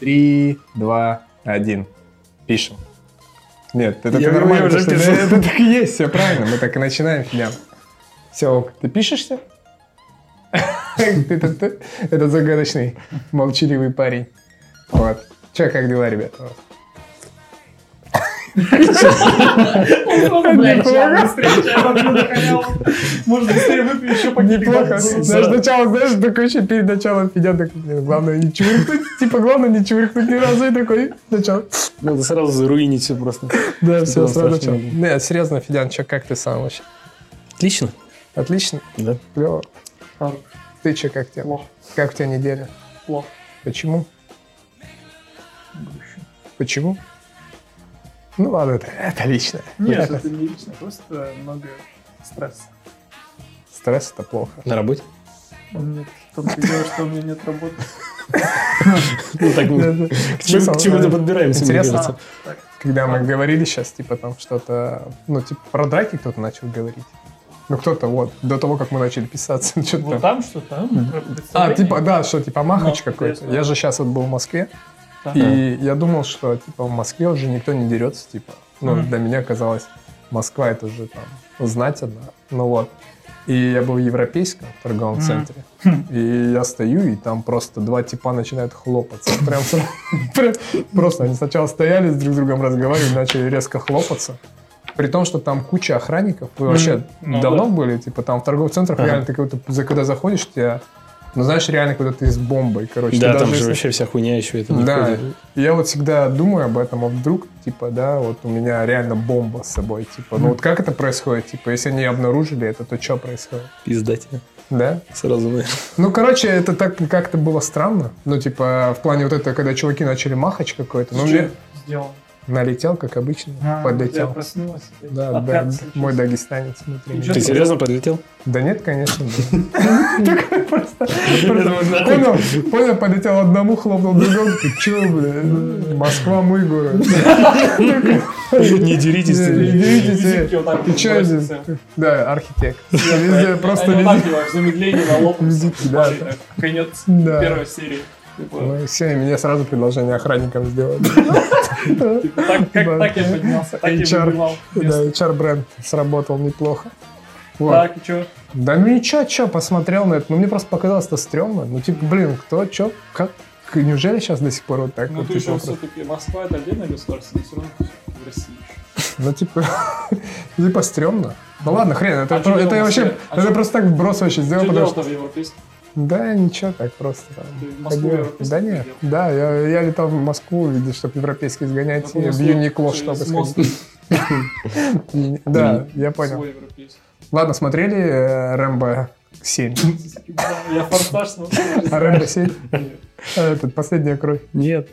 Три, два, один. Пишем. Нет, это Я- ты нормально. уже пишу. что Это так и есть, все правильно. Мы так и начинаем, Филян. Все. Ты пишешься? Это ты- это загадочный, молчаливый парень. Вот. Че, как дела, ребята? Может, быстрее выпью еще пакетик. Неплохо. сначала, знаешь, такой еще перед началом сидят, такой, «Блин, главное не чуркнуть. Типа, главное не чуркнуть ни разу. И такой, начал. Надо сразу заруинить все просто. Да, все, сразу страшно начал. не был. Нет, серьезно, Федян, че, как ты сам вообще? Отлично. Отлично? Да. Клево. Ты че, как тебе? Плохо. Как у тебя неделя? Плохо. Почему? Почему? Ну ладно, это, это лично. Нет, Это- это не лично, просто много стресса. Стресс это плохо. На работе? Нет, в том-то дело, что у меня нет работы. Ну так мы к чему-то подбираемся, интересно. А. Когда мы говорили сейчас, типа там что-то, ну типа про драки кто-то начал говорить. Ну кто-то вот, до того, как мы начали писаться, ну, что-то Вот там. что там? А, типа, да, что, типа, махач Ну, какой-то. Я же сейчас вот был в Москве, И я думал, что, типа, в Москве уже никто не дерется, типа. Ну, Мгм. для меня казалось, Москва это уже там знать одна. Ну вот. И я был в европейском торговом Мгм. центре. И я стою, и там просто два типа начинают хлопаться. Прям, просто они сначала стояли, друг с другом разговаривали, начали резко хлопаться. При том, что там куча охранников. Вы вообще Ну давно да. были? Типа там в торговых центрах реально ты когда заходишь, тебя... Ну, знаешь, реально, когда ты с бомбой, короче. Да, там даже же если- вообще вся хуйня еще это не да, входит. я вот всегда думаю об этом, а вдруг, типа, да, вот у меня реально бомба с собой, типа, ну вот как это происходит, типа, если они обнаружили это, то что происходит, Пизда тебе. да? Сразу наверное. Ну, короче, это так как-то было странно, ну, типа, в плане вот это, когда чуваки начали махач какой-то, ну, мне сделал? Налетел, как обычно, А, я подлетел. проснулась. Да, да, мой дагестанец внутри. Ты серьезно подлетел? Да нет, конечно, просто, понял, понял, полетел одному, хлопнул другому, ты чё, бля, Москва мой город. Не деритесь. Не деритесь, так Ты бросятся. здесь? Да, архитект. Везде просто замедлении на лоб. Визитки, да. Конец первой серии. Типа, Ну и все, и мне сразу предложение охранникам сделали. типа, так, я поднялся, так я выбивал. Да, HR-бренд сработал неплохо. Вот. Так, и чё? Да ну ничего, что, посмотрел на это. Ну мне просто показалось это стрёмно. Ну типа, блин, кто, чё, как, неужели сейчас до сих пор вот так Ну, вот? ты еще все-таки Москва это отдельное государство, но все равно в России. Ну, типа, типа стрёмно. Ну ладно, хрен, это, А чё про- это вообще? А это чё- просто так вброс вообще сделал, Что потому что... в европейском? Да, ничего, так просто ходил. Да нет, ходил? да, я, я летал в Москву, видишь, чтобы европейский сгонять, Ну, и в Юникло, чтобы сходить. Да, я понял. Ладно, смотрели э, Рэмбо 7? Я форсаж смотрел. А Рэмбо 7? Нет, А, Этот, последняя кровь. Нет.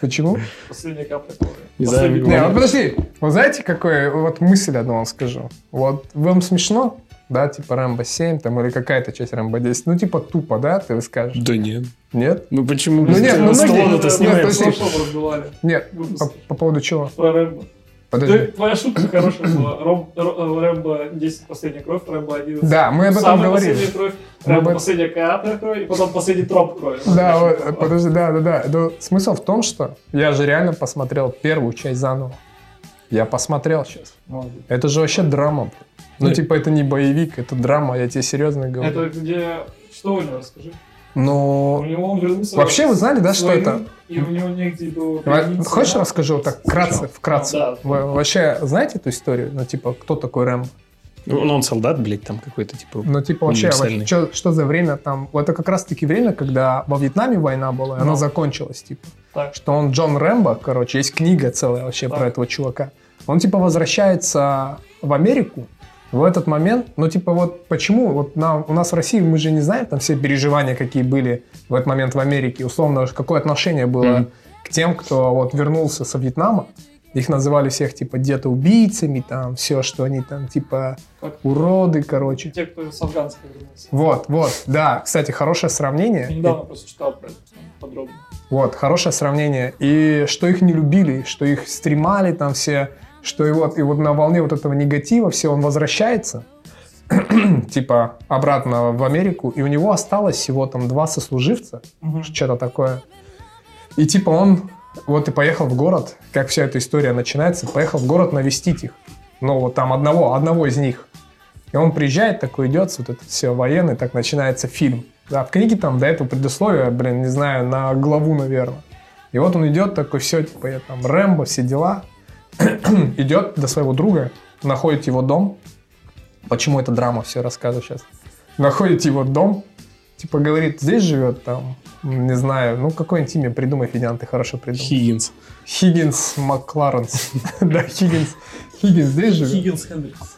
Почему? Последняя капля крови. Не знаю, вот подожди, вот знаете, какой, вот мысль одну вам скажу. Вот вам смешно, да, типа Рэмбо 7 там или какая-то часть Рэмбо 10, ну типа тупо, да, ты скажешь? Да нет. Нет? Ну почему? Ну, нет, ну, многие- нет, снимаем. Фотошоп раздували. Нет, по, по поводу чего? Про Рэмбо. Подожди. Ты- Твоя шутка хорошая была. Ром- Ро- Рэмбо 10 последняя кровь, Рэмбо 11. Да, мы об этом Самая говорили. последняя кровь, Рэмбо последняя капля крови, и потом последний троп крови. Да, вот, подожди, да, да, да. Ну, смысл в том, что я же реально посмотрел первую часть заново. Я посмотрел сейчас. Молодец. Это же вообще драма. блин. Ну, Ну, типа, это не боевик, это драма, я тебе серьезно говорю. Это где... Что у него, расскажи? У Но него он вернулся... Вообще, вы знали, да, что это? И у него негде было... Примениться. Хочешь расскажу вот так вкратце, вкратце? Да. Вы вообще знаете эту историю? Ну, типа, кто такой Рэм? Ну, ну, он солдат, блядь, там какой-то, типа... Ну, типа, вообще, Универсальный. что, что за время там? Это как раз-таки время, когда во Вьетнаме война была, и она Ну. закончилась, типа. Так. Что он Джон Рэмбо, короче, есть книга целая вообще Так. про этого чувака. Он, типа, возвращается в Америку, в этот момент, ну, типа, вот почему, вот нам, у нас в России, мы же не знаем там все переживания, какие были в этот момент в Америке, условно, какое отношение было Мгм. к тем, кто вот вернулся со Вьетнама, их называли всех, типа, где-то убийцами, там, все, что они там, типа, Как уроды, короче. те, кто с Афганской вернулся. Вот, вот, да, кстати, хорошее сравнение. Я недавно просто читал про это подробно. Вот, хорошее сравнение. И что их не любили, что их стремали там все, что и вот, и вот на волне вот этого негатива все, он возвращается, типа, обратно в Америку, и у него осталось всего там два сослуживца, Мгм. что-то такое. И типа он вот и поехал в город, как вся эта история начинается, поехал в город навестить их. Ну, вот там одного, одного из них. И он приезжает, такой идет, вот это все военный, так начинается фильм. Да, в книге там до этого предусловия, блин, не знаю, на главу, наверное. И вот он идет такой, все, типа, я там, Рэмбо, все дела. идет до своего друга, находит его дом. Почему это драма, все рассказываю сейчас. Находит его дом, типа говорит, здесь живет там, не знаю, ну какое-нибудь имя придумай, Федян, ты хорошо придумал. Хиггинс. Хиггинс Макларенс. Да, Хиггинс. Хиггинс здесь живет. Хиггинс Хендрикс.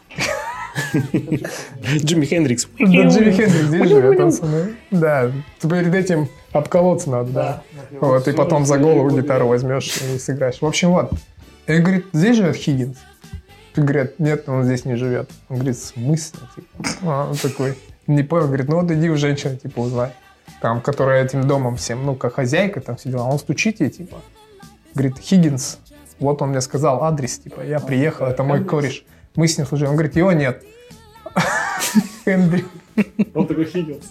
Джимми Хендрикс. Да, Джимми Хендрикс здесь живет, пацаны. Да, перед этим обколоться надо, да. Вот, и потом за голову гитару возьмешь и сыграешь. В общем, вот. И говорит, здесь живет Хиггинс? Ты говорит, нет, он здесь не живет. Он говорит, в смысле? Типа, а, он такой, не понял, говорит, ну вот иди у женщины, типа, узнай. Там, которая этим домом всем, ну, как хозяйка там все дела. Он стучит ей, типа, говорит, Хиггинс, вот он мне сказал адрес, типа, я приехал, это мой кореш. Мы с ним служили. Он говорит, его нет. Хендрик. Он такой Хиггинс.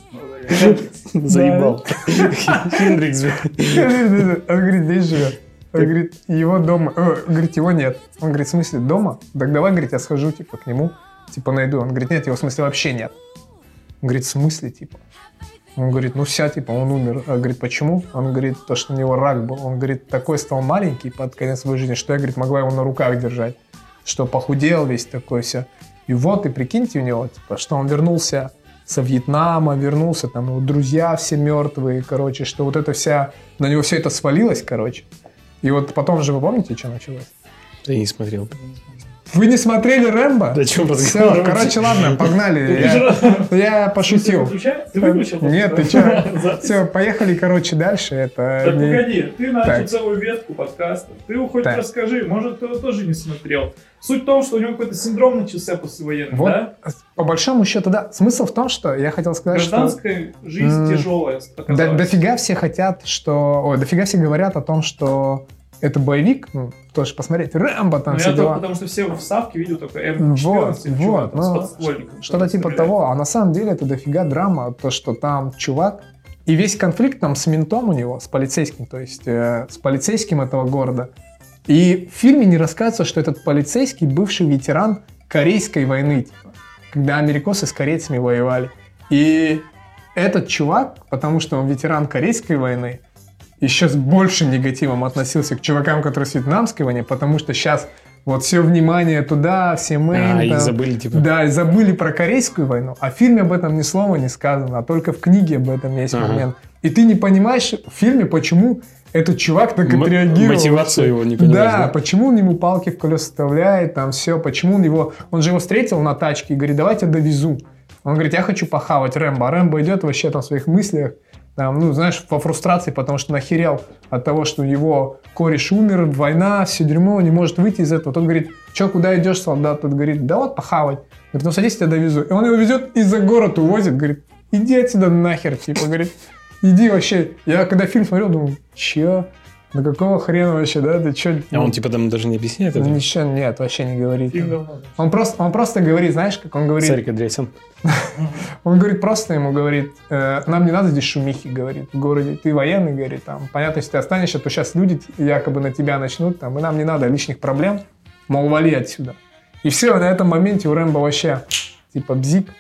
Заебал. Хендрикс. Он говорит, здесь живет. Он говорит, его дома, э, говорит, его нет. Он говорит, в смысле, дома? Так давай, говорит, я схожу, типа, к нему, типа, найду. Он говорит, нет, его в смысле вообще нет. Он говорит, в смысле, типа? Он говорит, ну вся, типа, он умер. Он говорит, почему? Он говорит, то, что у него рак был. Он говорит, такой стал маленький под конец своей жизни, что я, говорит, могла его на руках держать. Что похудел весь такой все. И вот, и прикиньте у него, типа, что он вернулся со Вьетнама, вернулся, там его друзья все мертвые, короче, что вот это вся, на него все это свалилось, короче. И вот потом же вы помните, что началось? Я не смотрел. Вы не смотрели Рэмбо? Да чем Все, разговаривать? короче, ладно, погнали. Я, я пошутил. Ты выключил? Нет, ты что? Все, поехали, короче, дальше. Это Так не- погоди, ты начал Так. целую ветку подкаста. Ты хоть Так. расскажи, может кто-то тоже не смотрел. Суть в том, что у него какой-то синдром начался послевоенный, Вот, да? по большому счету, да. Смысл в том, что я хотел сказать, что Гражданская жизнь М, тяжелая до- оказалась. дофига все хотят, что... Ой, дофига все говорят о том, что это боевик, ну, тоже посмотреть, Рэмбо там Ну, все я только дела. потому что все в Ставке видел только М14, Вот, или вот, с ну, Что-то типа стреляет. того. А на самом деле это дофига драма, то, что там чувак, и весь конфликт там с ментом у него, с полицейским, то есть э, с полицейским этого города. И в фильме не рассказывается, что этот полицейский бывший ветеран Корейской войны, типа, когда америкосы с корейцами воевали. И этот чувак, потому что он ветеран Корейской войны, еще с большим негативом относился к чувакам, которые с Вьетнамской войны, потому что сейчас вот все внимание туда, все мы... А, и забыли, типа. Да, и забыли про Корейскую войну, а в фильме об этом ни слова не сказано, а только в книге об этом есть Ага. момент. И ты не понимаешь в фильме, почему этот чувак так М- отреагировал. мотивацию его не понимаешь, Да, да? почему он ему палки в колеса вставляет, там все, почему он его... Он же его встретил на тачке и говорит, давайте довезу. Он говорит, я хочу похавать Рэмбо. А Рэмбо идет вообще там в своих мыслях, там, ну, знаешь, во фрустрации, потому что нахерел от того, что его кореш умер, война, все дерьмо, не может выйти из этого. Тот говорит, что, куда идешь, солдат? Тот говорит, да вот похавать. Говорит, ну садись, я довезу. И он его везет и за город увозит, говорит, иди отсюда нахер, типа, говорит, иди вообще. Я когда фильм смотрел, думал, че? Да какого хрена вообще, да? Ты че? А он типа там даже не объясняет это? Ничего нет, вообще не говорит. Он просто, он просто говорит, знаешь, как он говорит, Сарик Андреасян. он говорит просто ему говорит, э, нам не надо здесь шумихи, говорит, в городе. Ты военный, говорит, там, понятно, если ты останешься, то сейчас люди якобы на тебя начнут, там, и нам не надо лишних проблем, мол, вали отсюда. И все, на этом моменте у Рэмбо вообще, типа, бзик.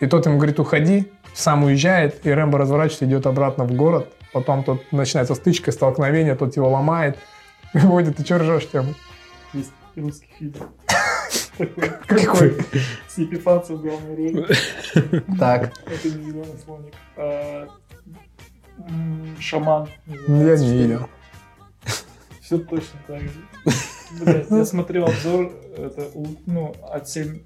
И тот ему говорит, уходи, сам уезжает, и Рэмбо разворачивается, идет обратно в город. Потом тут начинается стычка, столкновение, тот его ломает. И Водит, ты что ржешь, Тёма? Есть русский фильм. Какой? с Епифанцем в главной роли. Так, Это не зеленый слоник. а, Шаман. я не видел. Все точно так же. Блядь, я смотрел обзор, это, ну, от 7-15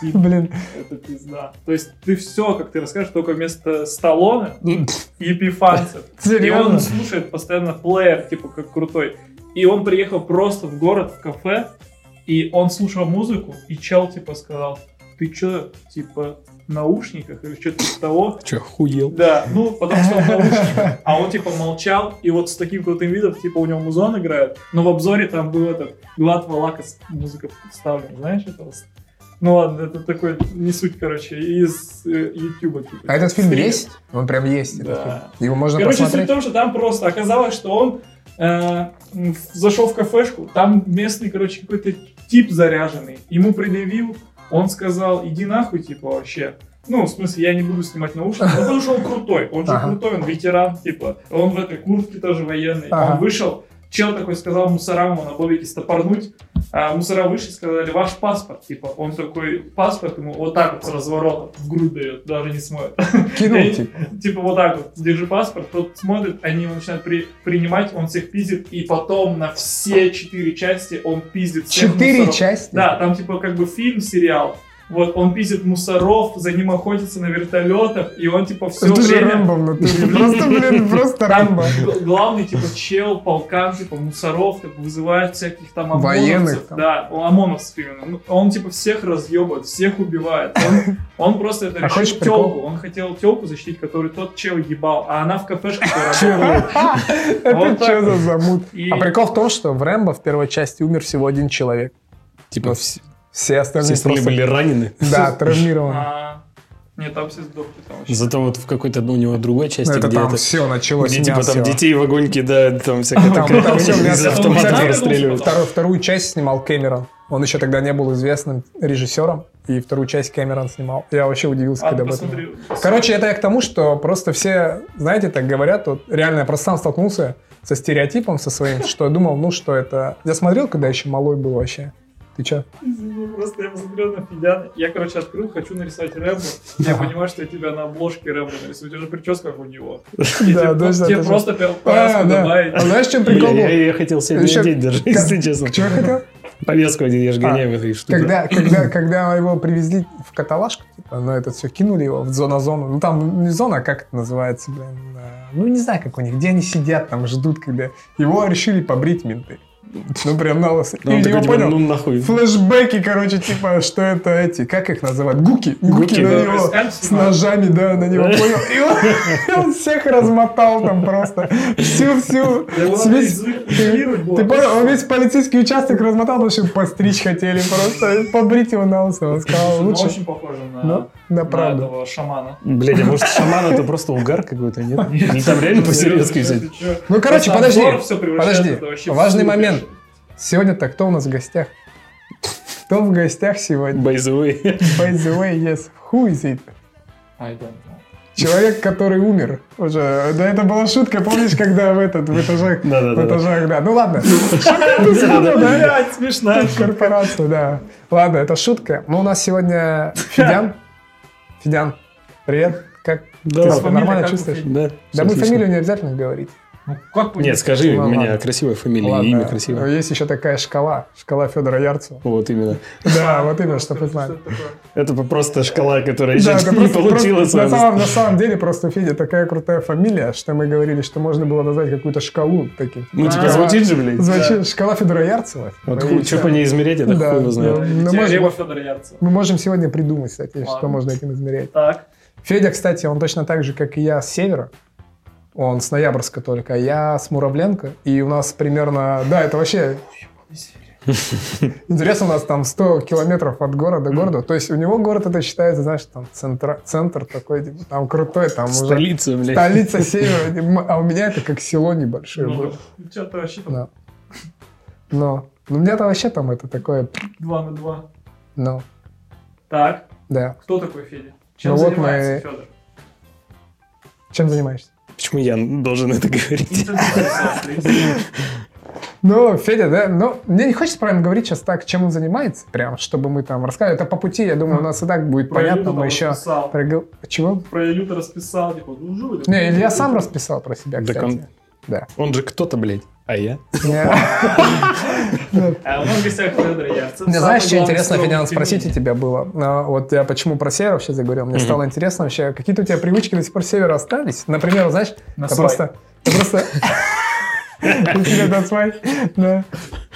фильм, Блин, это пизда. То есть ты все, как ты расскажешь, только вместо Сталлоне Епифанцев. И он слушает постоянно плеер, типа, как крутой. И он приехал просто в город, в кафе, и он слушал музыку, и чел, типа, сказал, ты чё, типа, наушниках или что-то типа того? Че, хуел? Да, ну, потому что он в наушниках. А он, типа, молчал, и вот с таким крутым видом, типа, у него музон играет, но в обзоре там был этот Глад Валакас, музыка вставлена, знаешь этого? Ну ладно, это такой, не суть, короче, из э, Ютуба. типа. А этот фильм Стрим. есть? Он прям есть. Да. Его можно Короче, суть в посмотреть. том, что там просто оказалось, что он э, зашел в кафешку, там местный, короче, какой-то тип заряженный. Ему предъявил, он сказал, иди нахуй, типа, вообще. Ну, в смысле, я не буду снимать наушники, потому что он крутой, он же Ага. крутой, он ветеран, типа, он в этой куртке тоже военный. Ага. Он вышел, чел такой сказал мусорам ему на бобике стопорнуть, а мусора вышли, сказали, ваш паспорт, типа, он такой, паспорт ему вот так вот с разворота в грудь дает, даже не смотрит. Кинул, типа. Типа вот так вот, держи паспорт, тот смотрит, они его начинают при- принимать, он всех пиздит, и потом на все четыре части он пиздит всех Четыре мусоров. части? Да, там типа как бы фильм, сериал. Вот он пиздит мусоров, за ним охотится на вертолетах, и он типа все Это же время... Рэмбо в натуре. Просто, блин, просто Рэмбо. г- главный типа чел, полкан, типа мусоров, так вызывает всяких там ОМОНовцев. Военных там. Да, он ОМОНовцев именно. Ну, Он типа всех разъебывает, всех убивает. Он, он просто это А решил телку. Он хотел телку защитить, которую тот чел ебал, а она в кафешке работает. Это что за замут? А прикол в том, что в Рэмбо в первой части умер всего один человек. Типа все, остальные все остальные просто- были ранены. Да, травмированы. А, Нет, там все сдохли. Там вообще. Зато вот в какой-то у него другой части, Это где там это... все началось. Где типа там детей в огонь кидают, там всякое такое. там Из расстреливают. Вторую, вторую часть снимал Кэмерон. Он еще тогда не был известным режиссером, и вторую часть Кэмерон снимал. Я вообще удивился, А, когда об этом. посмотри. Короче, это я к тому, что просто все, знаете, так говорят, вот реально я просто сам столкнулся со стереотипом со своим, что я думал, ну что это... Я смотрел, когда еще малой был вообще. Ты че? Извини, просто я посмотрел на Федяна. Я, короче, открыл, хочу нарисовать Рэмбо. Я понимаю, что я тебя на обложке Рэмбо нарисую. У тебя же прическа как у него. И Да, тебе, точно, тебе просто А, повязку да. добавить. А знаешь, чем прикол был? я, хотел сегодня Еще- одеть даже, если честно. Я хотел? Повестку один, я же А, гоняю в этой штуке. Когда, когда, когда его привезли в каталажку, типа, ну, это все кинули его в зона-зону. Ну, там не зона, а как это называется, блин. э, Ну, не знаю, как у них, где они сидят, там ждут, когда... Его решили побрить менты. Ну, прям на лысо. Ну, он И его типа, понял, ну нахуй. флешбеки, короче, типа, что это эти, как их называют? Гуки. Гуки, Гуки, на да. него с снимают. ножами, да, на него, понял? И он, всех размотал там просто. Всю-всю. Да Весь-. Ты понял, он весь полицейский участок размотал, потому что постричь хотели просто, побрить его на лысо. Он сказал, Ну, лучше. очень похоже на, Ну, да, на правда. этого шамана. Блядь, а может шаман это просто угар какой-то, нет? Там реально по-серьезки взять? Ну, короче, подожди, подожди. Важный момент. Сегодня-то кто у нас в гостях? Кто в гостях сегодня? By the way. By the way, yes. Who is it? I don't know. Человек, который умер уже. Да, это была шутка, помнишь, когда в этот, в этажах, в этажах, да. Ну ладно. Блядь, смешная Корпорация, да. Ладно, это шутка. Ну, у нас сегодня Федян. Федян, привет. Как Да, ты себя нормально чувствуешь? Да, Да мы фамилию не обязательно говорить. Ну, как вы- Нет, скажи, Ну, у меня красивая фамилия, Ладно. имя красивое. Есть еще такая шкала. Шкала Федора Ярцева. Вот именно. Да, вот именно, Что знали. это просто шкала, которая еще не получилась. на, самом, деле просто у Феди такая крутая фамилия, что мы говорили, что можно было назвать какую-то шкалу таким. Ну, типа, А. звучит же, блядь. Звучит шкала Федора Ярцева. Вот что по ней измерять, это хуй его знает. Ну. Мы можем сегодня придумать, кстати, что можно этим измерять. Так. Федя, кстати, он точно так же, как и я, с севера. Он с Ноябрьска только, а я с Муравленко. И у нас примерно... Да, это вообще... Интересно, у нас там 100 километров от города к городу. То есть у него город это считается, знаешь, там центра, центр такой, типа, там крутой, там уже Столица, блядь. столица севера. А у меня это как село небольшое было. Ну, что-то вообще там Да. Но, ну, у меня-то вообще там это такое, 2 на 2. ну, Так, да. кто такой Федя? Чем Ну вот занимается мы- Федор? Чем занимаешься? Почему я должен это говорить? Ну, Федя, да, ну, мне не хочется правильно говорить сейчас так, чем он занимается, прям, чтобы мы там рассказывали. Это по пути, я думаю, у нас и так будет Про понятно, мы еще... расписал. пригл- Чего? Про Илью ты расписал, типа, ну, жуй. Не, Илья сам расписал про себя, кстати. он- Да. Он же кто-то, блядь. А я? Не. А у нас в гостях Федор Ярцев. Мне самый знаешь, что интересно, Федян, спросить у тебя было? А, Вот я почему про север вообще заговорил? Мне стало интересно вообще, какие-то у тебя привычки до сих пор севера остались? Например, знаешь, На я свай. просто... Я просто... У тебя? Да.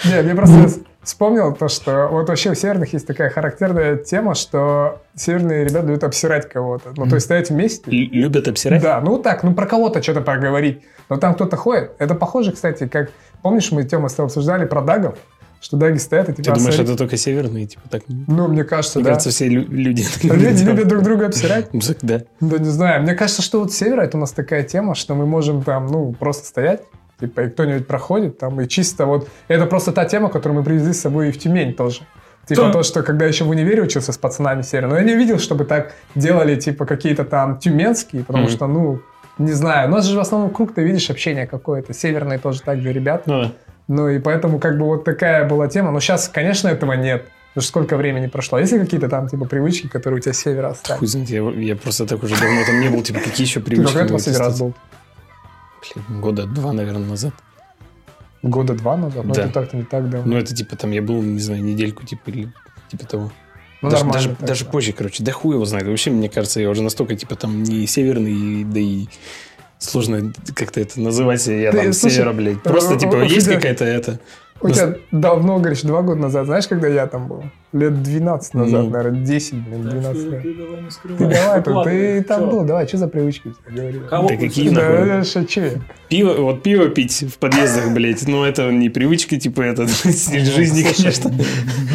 Не, мне просто вспомнил то, что вот вообще у северных есть такая характерная тема, что северные ребята дают обсирать кого-то. Ну, то есть стоять вместе. Л- Любят обсирать? Да, ну так, ну про кого-то что-то поговорить. Но там кто-то ходит. Это похоже, кстати, как... Помнишь, мы, Тёма, с тобой обсуждали про дагов? Что даги стоят и типа... Ты думаешь, это только северные, типа так? Ну, мне кажется, Мне да. кажется, все лю- люди... Люди любят друг друга обсирать. Да. Да не знаю. Мне кажется, что вот севера это у нас такая тема, что мы можем там, ну, просто стоять, типа, и кто-нибудь проходит там, и чисто вот... Это просто та тема, которую мы привезли с собой и в Тюмень тоже. Типа Да. то, что когда еще в универе учился с пацанами севера, но я не видел, чтобы так делали, типа, какие-то там тюменские, потому что, ну, не знаю. У нас же в основном круг, ты видишь, общение какое-то. Северные тоже так же ребята. Ну да. Ну и поэтому как бы вот такая была тема. Но сейчас, конечно, этого нет. Потому что сколько времени прошло. Есть ли какие-то там типа привычки, которые у тебя с севера остались? Хуй знает, я, я просто так уже давно там не был, типа, какие еще Ты привычки? когда надо последний раз был? Блин, года два, наверное, назад. Года два назад? Ну Да. это так-то не так давно. Ну, это типа там я был, не знаю, недельку, типа, или типа того. Ну, даже, даже, так, даже да. позже, короче, да хуй его знает. Вообще, мне кажется, я уже настолько, типа, там не северный, да и сложно как-то это называть, я Ты, там с слушай, севера, блядь. Просто, э, типа, у есть какая-то это... У тебя давно, говоришь, два года назад. Знаешь, когда я там был? Лет 12 назад, Ну. наверное, 10, блин, Так 12 что лет. ты давай не Ты скрывай. давай, тут, ты там был, давай, что за привычки у тебя. Кого Да какие? Да, шучу. Пиво, вот пиво пить в подъездах, блядь, ну, это не привычка, типа, это стиль жизни, конечно.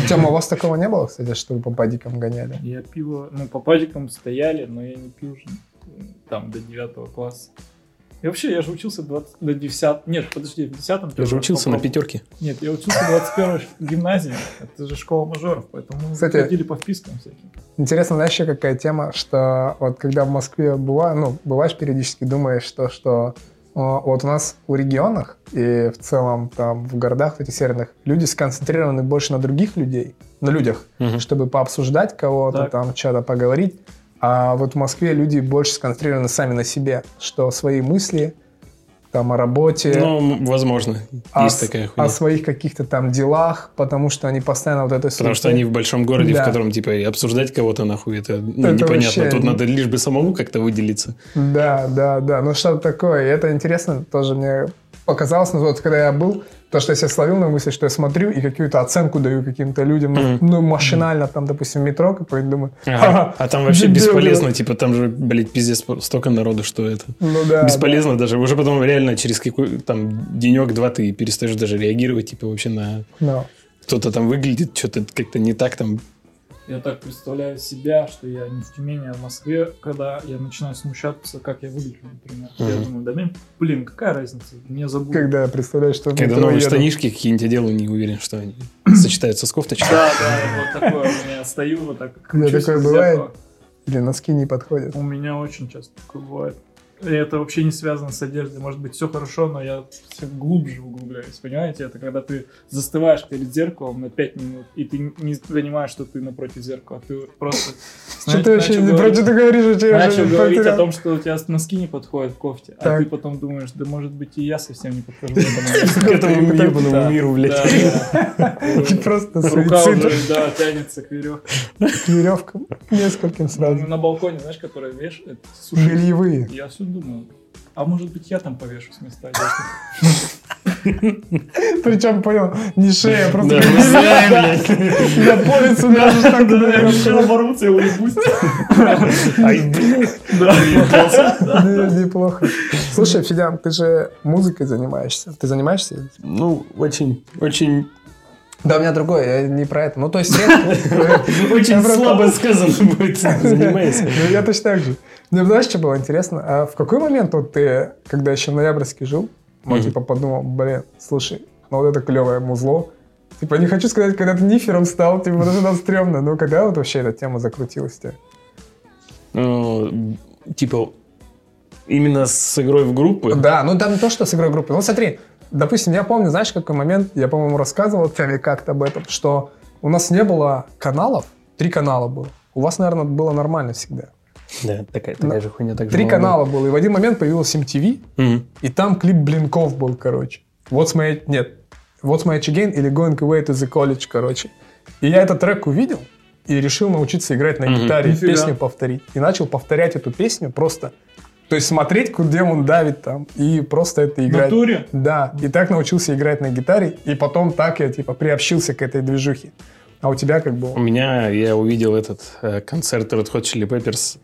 Тема, у вас такого не было, кстати, что вы по падикам гоняли? Я пиво, ну, по падикам стояли, но я не пил там до 9 класса. И вообще, я же учился 20, до 10... Нет, подожди, в 10 Я же учился на пятерке. Нет, я учился в 21 гимназии. Это же школа мажоров, поэтому мы Кстати- ходили по впискам всяким. Интересно, знаешь, еще какая тема, что вот когда в Москве бываю, ну, бываешь периодически, думаешь, что, что э, вот у нас в регионах и в целом там в городах этих северных люди сконцентрированы больше на других людей, на людях, Мгм. чтобы пообсуждать кого-то, Так. там что-то поговорить. А вот в Москве люди больше сконцентрированы сами на себе, что свои мысли там о работе, Ну, возможно, о, есть такая о хуйня. своих каких-то там делах, потому что они постоянно вот это Потому что они в большом городе, Да. в котором, типа, обсуждать кого-то, нахуй, это, ну, Это непонятно. вообще- Тут надо лишь бы самому как-то выделиться. Да, да, да. Ну что-то такое. И это интересно тоже мне показалось. Ну, вот когда я был, то, что я себя словил на мысли, что я смотрю и какую-то оценку даю каким-то людям, ну, Мгм. ну, машинально, там, допустим, метро какой-нибудь, думаю, Ага. «Ха-ха, А там вообще дебилы». бесполезно, типа, там же, блядь, пиздец, столько народу, что это... Ну да. Бесполезно даже. Уже потом реально через какой там денек-два ты перестаешь даже реагировать, типа, вообще на... да. Ну. Кто-то там выглядит, что-то как-то не так там. Я так представляю себя, что я не в Тюмени, а в Москве, когда я начинаю смущаться, как я выгляжу, например. Я Мгм. думаю, да мне, блин, какая разница, мне забудут. Когда представляешь, что Когда новые еду. штанишки какие-нибудь одел, не уверен, что они сочетаются с кофточкой. Да, да, вот такое у меня стою, вот так кручусь такое бывает? Блин, носки не подходят. У меня очень часто такое бывает. Это вообще не связано с одеждой. Может быть, все хорошо, но я все глубже углубляюсь. Понимаете? Это когда ты застываешь перед зеркалом на 5 минут, и ты не понимаешь, что ты напротив зеркала. Ты просто... Что ты вообще, про что ты говоришь? Начал говорить о том, что у тебя носки не подходят в кофте, а ты потом думаешь, да может быть и я совсем не подхожу к этому. Ебаному миру, блядь. Просто Рука суицид уже, да, тянется к веревке. к веревкам. Нескольким сразу. На балконе, знаешь, который вешает, сушит. Бельевые. Я все думаю, а может быть я там повешусь вместо одежды. Причем, понял, не шея, просто Да, бельевые. блядь. На полицу даже так Я решил оборваться и уебусь. Ай, блядь. Да, Неплохо. Слушай, Федян, ты же музыкой занимаешься. Ты занимаешься? Ну, очень, очень, Да, у меня другое, я не про это. Ну, то есть редко. очень слабо сказано будет. Занимается. Ну, я точно так же. Мне знаешь, что было интересно? А в какой момент вот ты, когда еще в Ноябрьске жил, ну, Мгм. типа, подумал, блин, слушай, ну вот это клевое музло. Типа, не хочу сказать, когда ты нифером стал, типа, что это стрёмно. Но когда вот вообще эта тема закрутилась у тебя? Ну, типа, именно с игрой в группы. Да, ну там не то, что с игрой группы. Ну смотри, допустим, я помню, знаешь, какой момент, я, по-моему, рассказывал Теме как-то об этом, что у нас не было каналов, три канала было. У вас, наверное, было нормально всегда. Да, такая, такая же хуйня. так же Три была. канала было, и в один момент появился MTV, Мгм. и там клип Блинков был, короче. What's my... Нет. What's my again или Going away to the college, короче. И я этот трек увидел и решил научиться играть на гитаре Нифига. песню повторить. И начал повторять эту песню просто. То есть смотреть, где он давит там, и просто это В играть. натуре? Да, и так научился играть на гитаре, и потом так я, типа, приобщился к этой движухе. А у тебя как У было? меня, я увидел этот э, концерт Red Hot Chili Peppers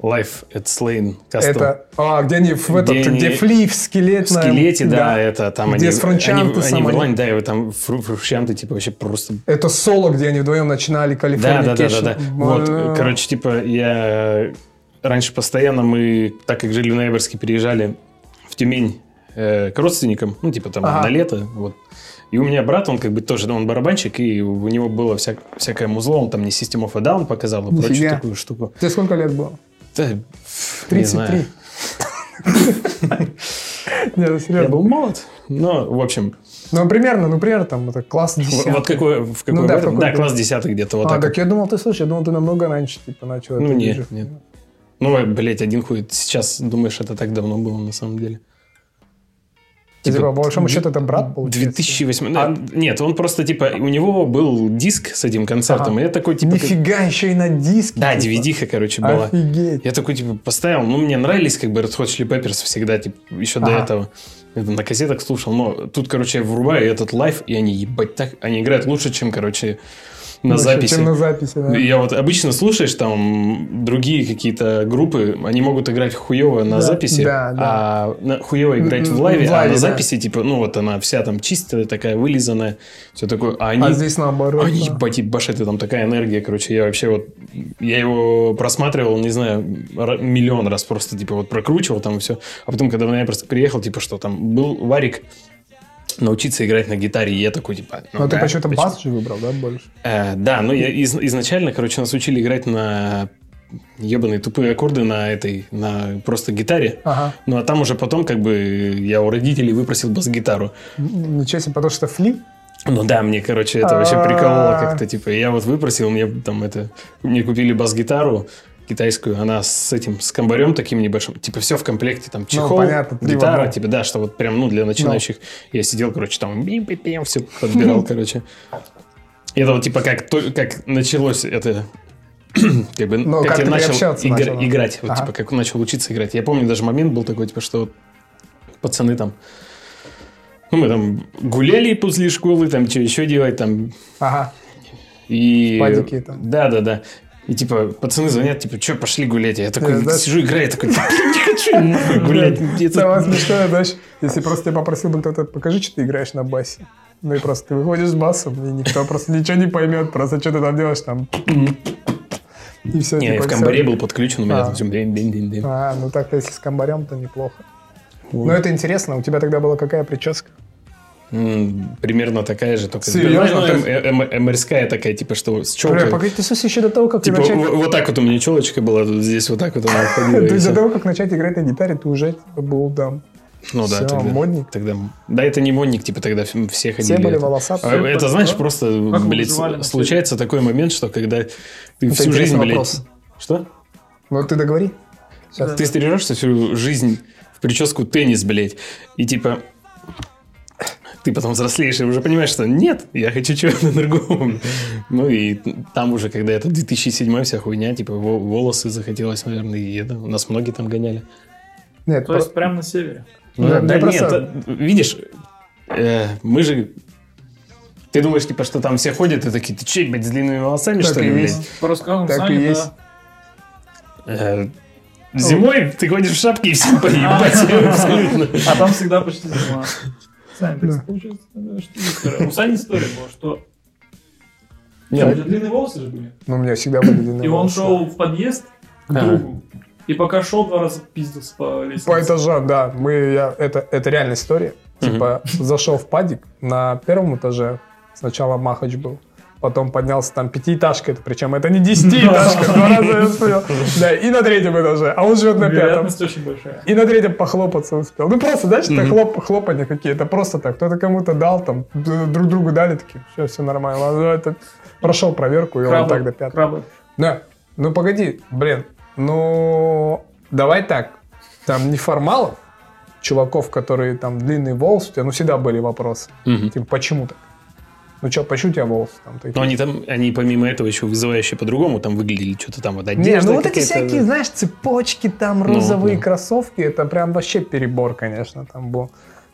Live at Slane Castle. Это, а, где они в Где этот, они- где Фли в скелете на. скелете, да, это там Где они... с Фрушанте они, они в они- да, и вот там Фру- Фрушанте, типа, вообще просто Это соло, где они вдвоем начинали Да, да, да, да, Californication. да. Вот, короче, типа, я раньше постоянно мы, так как жили в Ноябрьске, переезжали в Тюмень э, к родственникам, ну, типа, там, Ага. на лето, вот. И у меня брат, он как бы тоже, он барабанщик, и у него было вся, всякое музло, он там мне System of a Down показал и прочую такую штуку. Тебе сколько лет было? Да, не 33. знаю. Нет, ну, Я серьезно. был молод. Но, в общем, Ну, примерно, ну, примерно, там, это класс в- 10. вот какой, в какой, Ну да, в какой да, класс 10 где-то вот а, так. так я думал, ты, слушай, я думал, ты намного раньше, типа, начал Ну, нет, нет. Ну, блядь, один хуй. Сейчас думаешь, это так давно было на самом деле. Типа, Типа, по большому счету, это брат, получается. 2008. А- Нет, он просто, типа, у него был диск с этим концертом, Ага. и я такой, типа... как- Нифига, еще и на диске. Да, типа. DVD-ха, короче, была. Офигеть. Я такой, типа, поставил. Ну, мне нравились, как бы, Red Hot Chili Peppers всегда, типа, еще до Ага. этого. Это на кассетах слушал. Но тут, короче, я врубаю этот live, и они, ебать, так... Они играют лучше, чем, короче, на Лучше, записи. Чем на записи, да. Я вот обычно слушаешь там другие какие-то группы, они могут играть хуево на Да, записи, да, да. а на- хуево играть в лайве, в а лайве, на да. записи, типа, ну вот она вся там чистая, такая вылизанная, все такое. А они, А здесь наоборот. они да. ебать, ебашит, и там такая энергия, короче, я вообще вот, я его просматривал, не знаю, миллион раз просто, типа, вот прокручивал там все, а потом, когда я просто приехал, типа, что там, был Варик, научиться играть на гитаре, и я такой, типа, ну Но ты да, почему-то почему? бас же выбрал, да, больше? Э, да, ну я из- изначально, короче, нас учили играть на ебаные тупые аккорды на этой, на просто гитаре. Ага. Ну, а там уже потом, как бы, я у родителей выпросил бас-гитару. Ничего себе, потому что флип. Ну да, мне, короче, это вообще прикололо как-то, типа, я вот выпросил, мне там это, мне купили бас-гитару китайскую, она с этим, с комбарем таким небольшим, типа, все в комплекте, там, чехол, Ну, понятно, гитара, типа, да, что вот прям, ну, для начинающих. Я сидел, короче, там, бим все подбирал, короче. И Это вот, типа, как, то- как началось это, как бы, Ну, как, как я начал, игр- начал, играть, вот, Ага. типа, как начал учиться играть. Я помню, даже момент был такой, типа, что вот пацаны там, ну, мы там гуляли после школы, там, что еще делать, там, Ага. и... Падики там. Да, да, да. И типа пацаны звонят, типа, что, пошли гулять? Я такой Э, да. сижу, играю, такой, «Блин, не хочу нахуй гулять. Самое смешное, знаешь, если просто тебя попросил бы кто-то, покажи, что ты играешь на басе. Ну и просто ты выходишь с басом, и никто просто ничего не поймет, просто что ты там делаешь там. И все, Не, я типа, в всё. комбаре был подключен, у меня А. там все бим-бим-бим-бим. А, ну так, если с комбарем, то неплохо. Вот. Но это интересно, у тебя тогда была какая прическа? Примерно такая же, только... Серьезно? Ну, МРСкая такая, типа, что с челкой. погоди, ты еще до того, как Типа, начать... вот так вот у меня челочка была, тут здесь вот так вот она ходила. То есть до того, как начать играть на гитаре, ты уже типа, был там. Ну да, тогда. модник. Тогда... Да, это не модник, типа, тогда все ходили. Все были это. волосатые. А, Это, знаешь, просто, вы блядь, случается такой момент, что когда ты Это всю жизнь, блядь... вопрос. Что? Ну ты договори. Сейчас. Ты стрижешься всю жизнь в прическу теннис, блядь, и типа ты потом взрослеешь и уже понимаешь, что нет, я хочу чего-то другого. Ну и там уже, когда это 2007 вся хуйня, типа во- волосы захотелось, наверное, и это, у нас многие там гоняли. Нет, То есть прямо на севере. Ну, Да, нет, просто- э, видишь, э, мы же... Ты думаешь, типа, что там все ходят и такие, ты че, блядь, с длинными волосами, Так что ли, есть. блядь? По рассказам Так и есть. Э, Зимой ты ходишь в шапке и всем поебать абсолютно. А там всегда почти зима. Сань, Да. получается, да, что. У Сани история была, что у Нет, тебя длинные волосы же были. Ну, у меня всегда были длинные И он волосы. шел в подъезд к другу. И пока шел, два раза пиздился по лестнице. По этажам, да. Мы, я, это, это реальная история. Типа, зашел в падик на первом этаже. Сначала Махач был. Потом поднялся там пятиэтажка, это, причем это не десятиэтажка, два раза я успел. Да, и на третьем этаже, а он живет на пятом. Очень большая. И на третьем похлопаться успел. Ну просто, знаешь, это хлоп, хлопания какие-то, просто так. Кто-то кому-то дал, там, друг другу дали, такие, все, все нормально. Ну, это прошел проверку, и он так до пятого. Да. Ну погоди, блин. Ну, давай так. Там неформалов, чуваков, которые там длинные волосы, у тебя, ну, всегда были вопросы. Типа, почему так? Ну что, почему у тебя волосы там такие? Но они там, они помимо этого еще вызывающие по-другому там выглядели, что-то там вот Не, одежда ну вот эти всякие, знаешь, цепочки, там Ну, розовые ну. кроссовки, это прям вообще перебор, конечно, там был.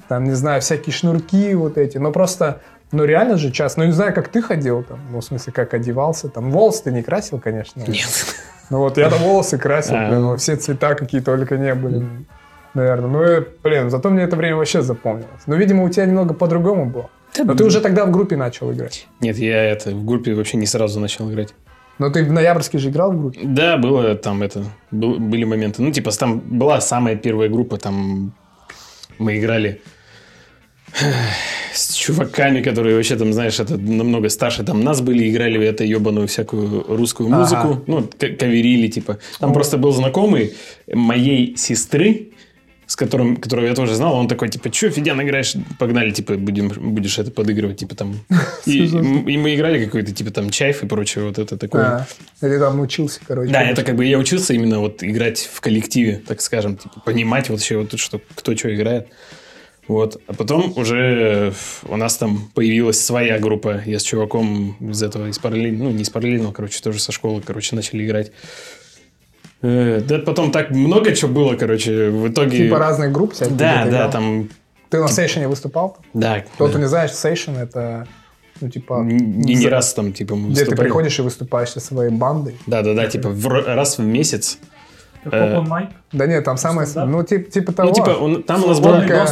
Там, не знаю, всякие шнурки вот эти, но просто, ну реально же часто, ну не знаю, как ты ходил там, ну в смысле, как одевался, там волосы ты не красил, конечно. Нет. Ну вот, я там волосы красил, А. блин, все цвета какие только не были, наверное. Ну, и, блин, зато мне это время вообще запомнилось. Ну, видимо, у тебя немного по-другому было. Но ты уже тогда в группе начал играть. Нет, я это в группе вообще не сразу начал играть. Но ты в ноябрьске же играл в группе? Да, было там это, был- были моменты. Ну, типа, там была самая первая группа, там мы играли с чуваками, которые вообще там, знаешь, это намного старше там нас были, играли в это ебаную всякую русскую Ага. музыку, ну, к- каверили, типа. Там просто был знакомый моей сестры, с которым, которого я тоже знал, он такой, типа, что, Федян, играешь? Погнали, типа, будем, будешь это подыгрывать, типа, там. И, и мы играли какой-то, типа, там, чайф и прочее, вот это такое. А, или там учился, короче. Да, это как бы я учился именно вот играть в коллективе, так скажем, типа, понимать вообще вот что кто что играет. Вот. А потом уже у нас там появилась своя группа. Я с чуваком из этого, из параллельного, ну, не из параллельного, короче, тоже со школы, короче, начали играть. Э, Да потом так много чего было, короче, в итоге... Типа разных групп всяких. Да, ты да, играл. там... Ты на сейшене выступал? Да. Кто-то да. не знает, сейшен это, ну, типа... Не, не за- раз там, типа, мы Где ты выступали. приходишь и выступаешь со своей бандой. Да, да, да, типа, в раз в месяц. Как Э. Да нет, там самое... Стендап? Ну, тип- типа того. Ну, типа, он- там у нас была... только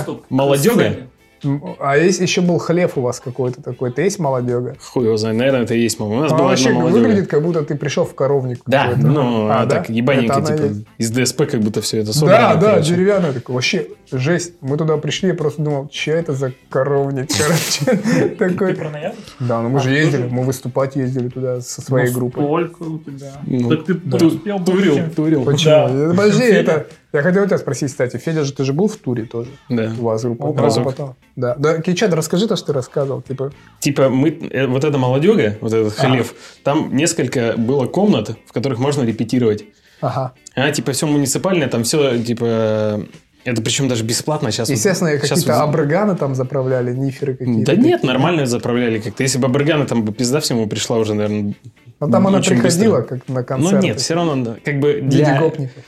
А есть еще был хлеб у вас какой-то такой. Ты есть молодега? Хуй его знает, наверное, это и есть, мама. У нас А была вообще одна молодежь. выглядит, как будто ты пришел в коровник. Да, какой-то. ну, А, а, да? так, ебаненько, Это она типа, есть? из ДСП как будто все это Да, собрано. да, короче. деревянный такой. Вообще, жесть. Мы туда пришли, я просто думал, че это за коровник, короче. Ты Такой. про ноябрь? Да, ну мы А, же ты ездили, мы выступать ездили туда со своей Ну, группой. Сколько у тебя? Ну, так ты да. успел Турил, турил. Почему? Да. Подожди, это... Я хотел тебя спросить, кстати, Федя же, ты же был в туре тоже? Да. У вас группа? О, Да, разок. потом. Да, да, Кичат, расскажи то, что ты рассказывал. Типа, Типа, мы, э, вот эта молодега, вот этот халев, там несколько было комнат, в которых можно репетировать. ага. А, типа, все муниципальное, там все, типа, это причем даже бесплатно сейчас. Естественно, сейчас какие-то вот- абрыганы там заправляли, ниферы какие-то. Да нет, нормально заправляли как-то. Если бы Абрыгана, там бы пизда всему пришла уже, наверное. Но там она приходила, быстро. как на Ну концерт. нет, все равно, да, как бы Для для... гопников.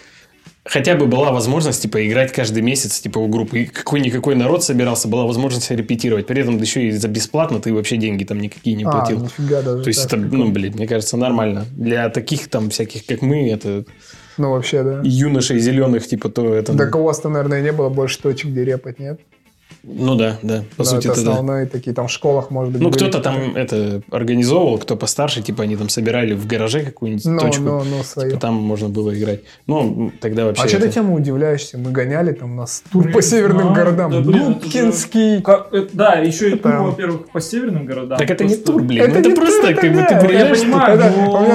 Хотя бы была возможность, типа, играть каждый месяц, типа, у группы. И какой-никакой народ собирался, была возможность репетировать. При этом еще и за бесплатно ты вообще деньги там никакие не А, платил. нифига даже. То есть это, прикольно. ну, блин, мне кажется, нормально. Для таких там всяких, как мы, это Ну, вообще, да. юношей зеленых, типа, то это... Так у вас-то, наверное, не было больше точек, где репать, нет? Ну да, да, по Да, сути, это это да. основные такие, там в школах, может быть, Ну, кто-то там это организовывал, кто постарше, типа, они там собирали в гараже какую-нибудь Ну, точку. ну, ну, свое. Типа, там можно было играть. Ну, тогда вообще... А что ты это- тему удивляешься? Мы гоняли там у нас тур Блин, по северным да, городам. да, блин, Губкинский. Как- э, да, еще и тур, Там. во-первых, по северным городам. Так это не Просто- тур, блин. Это ну, это не просто, тур, как бы, да, ты я понимаю,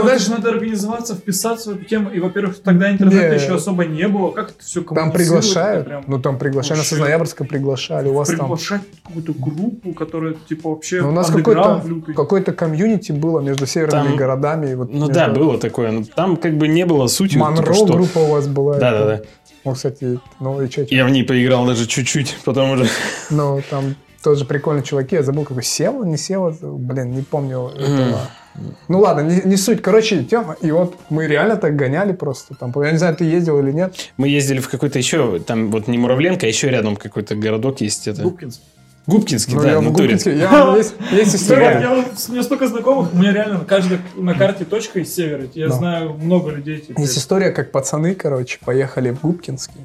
но же надо организоваться, вписаться в эту тему. И, во-первых, тогда интернета Не. еще особо не было. Как это все Там приглашают. Ну, там приглашают. Нас из. Ноябрьска приглашали. У вас там... приглашать какую-то группу, которая типа вообще Ну, у нас какой-то какой-то комьюнити было между северными Там- городами. и Вот Ну между- да, было такое. но там как бы не было сути. Монро типа, что... группа у вас была. Да, это- да, да. Ну, кстати, ну и что? Я в ней поиграл даже чуть-чуть, потом уже... Ну, там тоже прикольные чуваки. Я забыл, какой Сева, не Сева, блин, не помню этого. Ну ладно, не, не суть. Короче, тема. И вот мы реально так гоняли просто. Там, я не знаю, ты ездил или нет. Мы ездили в какой-то еще, там вот не Муравленко, а еще рядом какой-то городок есть. Это... Губкинс. Губкинский, Ну, да, я в натуре. Губкинске- я- есть, есть история. я у меня столько знакомых, у меня реально на каждой на карте точка из севера. Я Да. знаю много людей. Типа, Есть история, как пацаны, короче, поехали в Губкинский.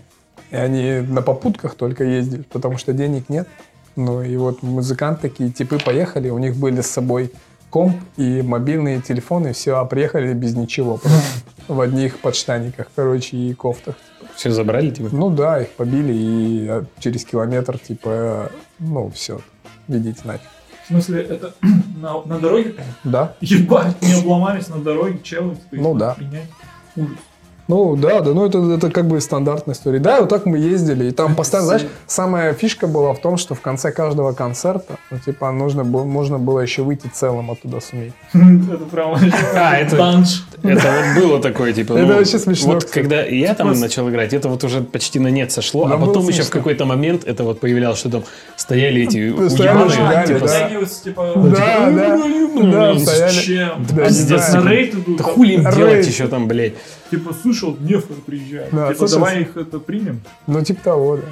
И они на попутках только ездили, потому что денег нет. Ну и вот музыканты такие типы поехали, у них были с собой комп и мобильные телефоны, все, а приехали без ничего. просто В одних подштаниках, короче, и кофтах. Все забрали, типа? Ну да, их побили, и э, через километр, типа, ну все, видите нафиг. В смысле, это на, на дороге? Да? Ебать, не обломались на дороге, челы. Ну да. принять. Ужас. Ну да, да, ну это, это как бы стандартная история. Да, вот так мы ездили, и там постоянно, знаешь, самая фишка была в том, что в конце каждого концерта, ну типа нужно было, можно было еще выйти целым оттуда суметь. Это прям А, это- вот было такое, типа... Это ну, вообще смешно, Вот когда я там Просто- начал играть, это вот уже почти на нет сошло, а потом еще в какой-то момент это вот появлялось, что там стояли эти уебаны, типа, да. Типа... Да, да, да, стояли. Да, А хули делать еще там, блядь? Типа, слышал, Днефр приезжает. Да, Типа, слышал. давай их это примем. Ну типа того, да.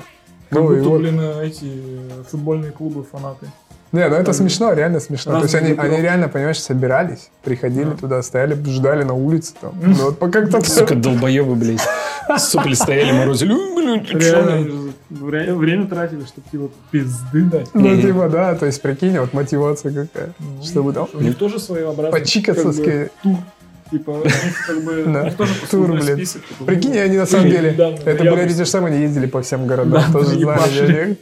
Как Ну, и будто, вот. блин, эти э, футбольные клубы фанаты. Не, ну это смешно, реально смешно. То есть они, они реально, понимаешь, собирались, приходили Да. туда, стояли, ждали на улице там. Ну вот пока кто-то... Сука, долбоебы, блядь. Сопли стояли, морозили. Реально, вре- время тратили, чтобы типа пизды дать. Ну типа, да, то есть прикинь, вот мотивация какая. Ну, Чтобы там У них тоже своеобразный почикаться как с бы, ки- тур. Типа, у них как бы, Да. тоже Тур, блин. список. типа, Прикинь, они на самом были деле, это, ноябре. эти же самые, они ездили по всем городам, Да, тоже знали.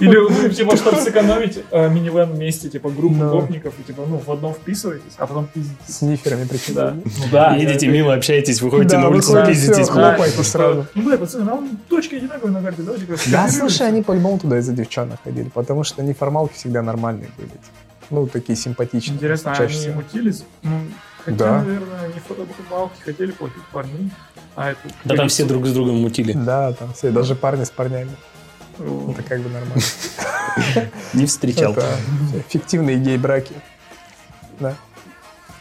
Или, ну, типа, чтобы сэкономить э, минивэн вместе, типа, группу Ну. гопников, и, типа, ну, в одном вписываетесь, а потом пиздитесь. с ниферами причем. Да. Ну, да. Едете да, мило, общаетесь, выходите Да, на улицу, выходите, пиздитесь. хлопайте типа, сразу. Ну, бля, пацаны, нам точки одинаковые на карте, давайте как Да, слушай, они по-любому туда из-за девчонок ходили, потому что неформалки всегда нормальные были. Ну, такие симпатичные. Интересно, а чаще они мутились? Ну, хотя, Да. наверное, они фотобалки хотели платить парней, а это... Да там все друг с другом мутили. Да, там все, даже парни с парнями. О, Это как бы нормально. Не встречал. Это фиктивные гей-браки. Да.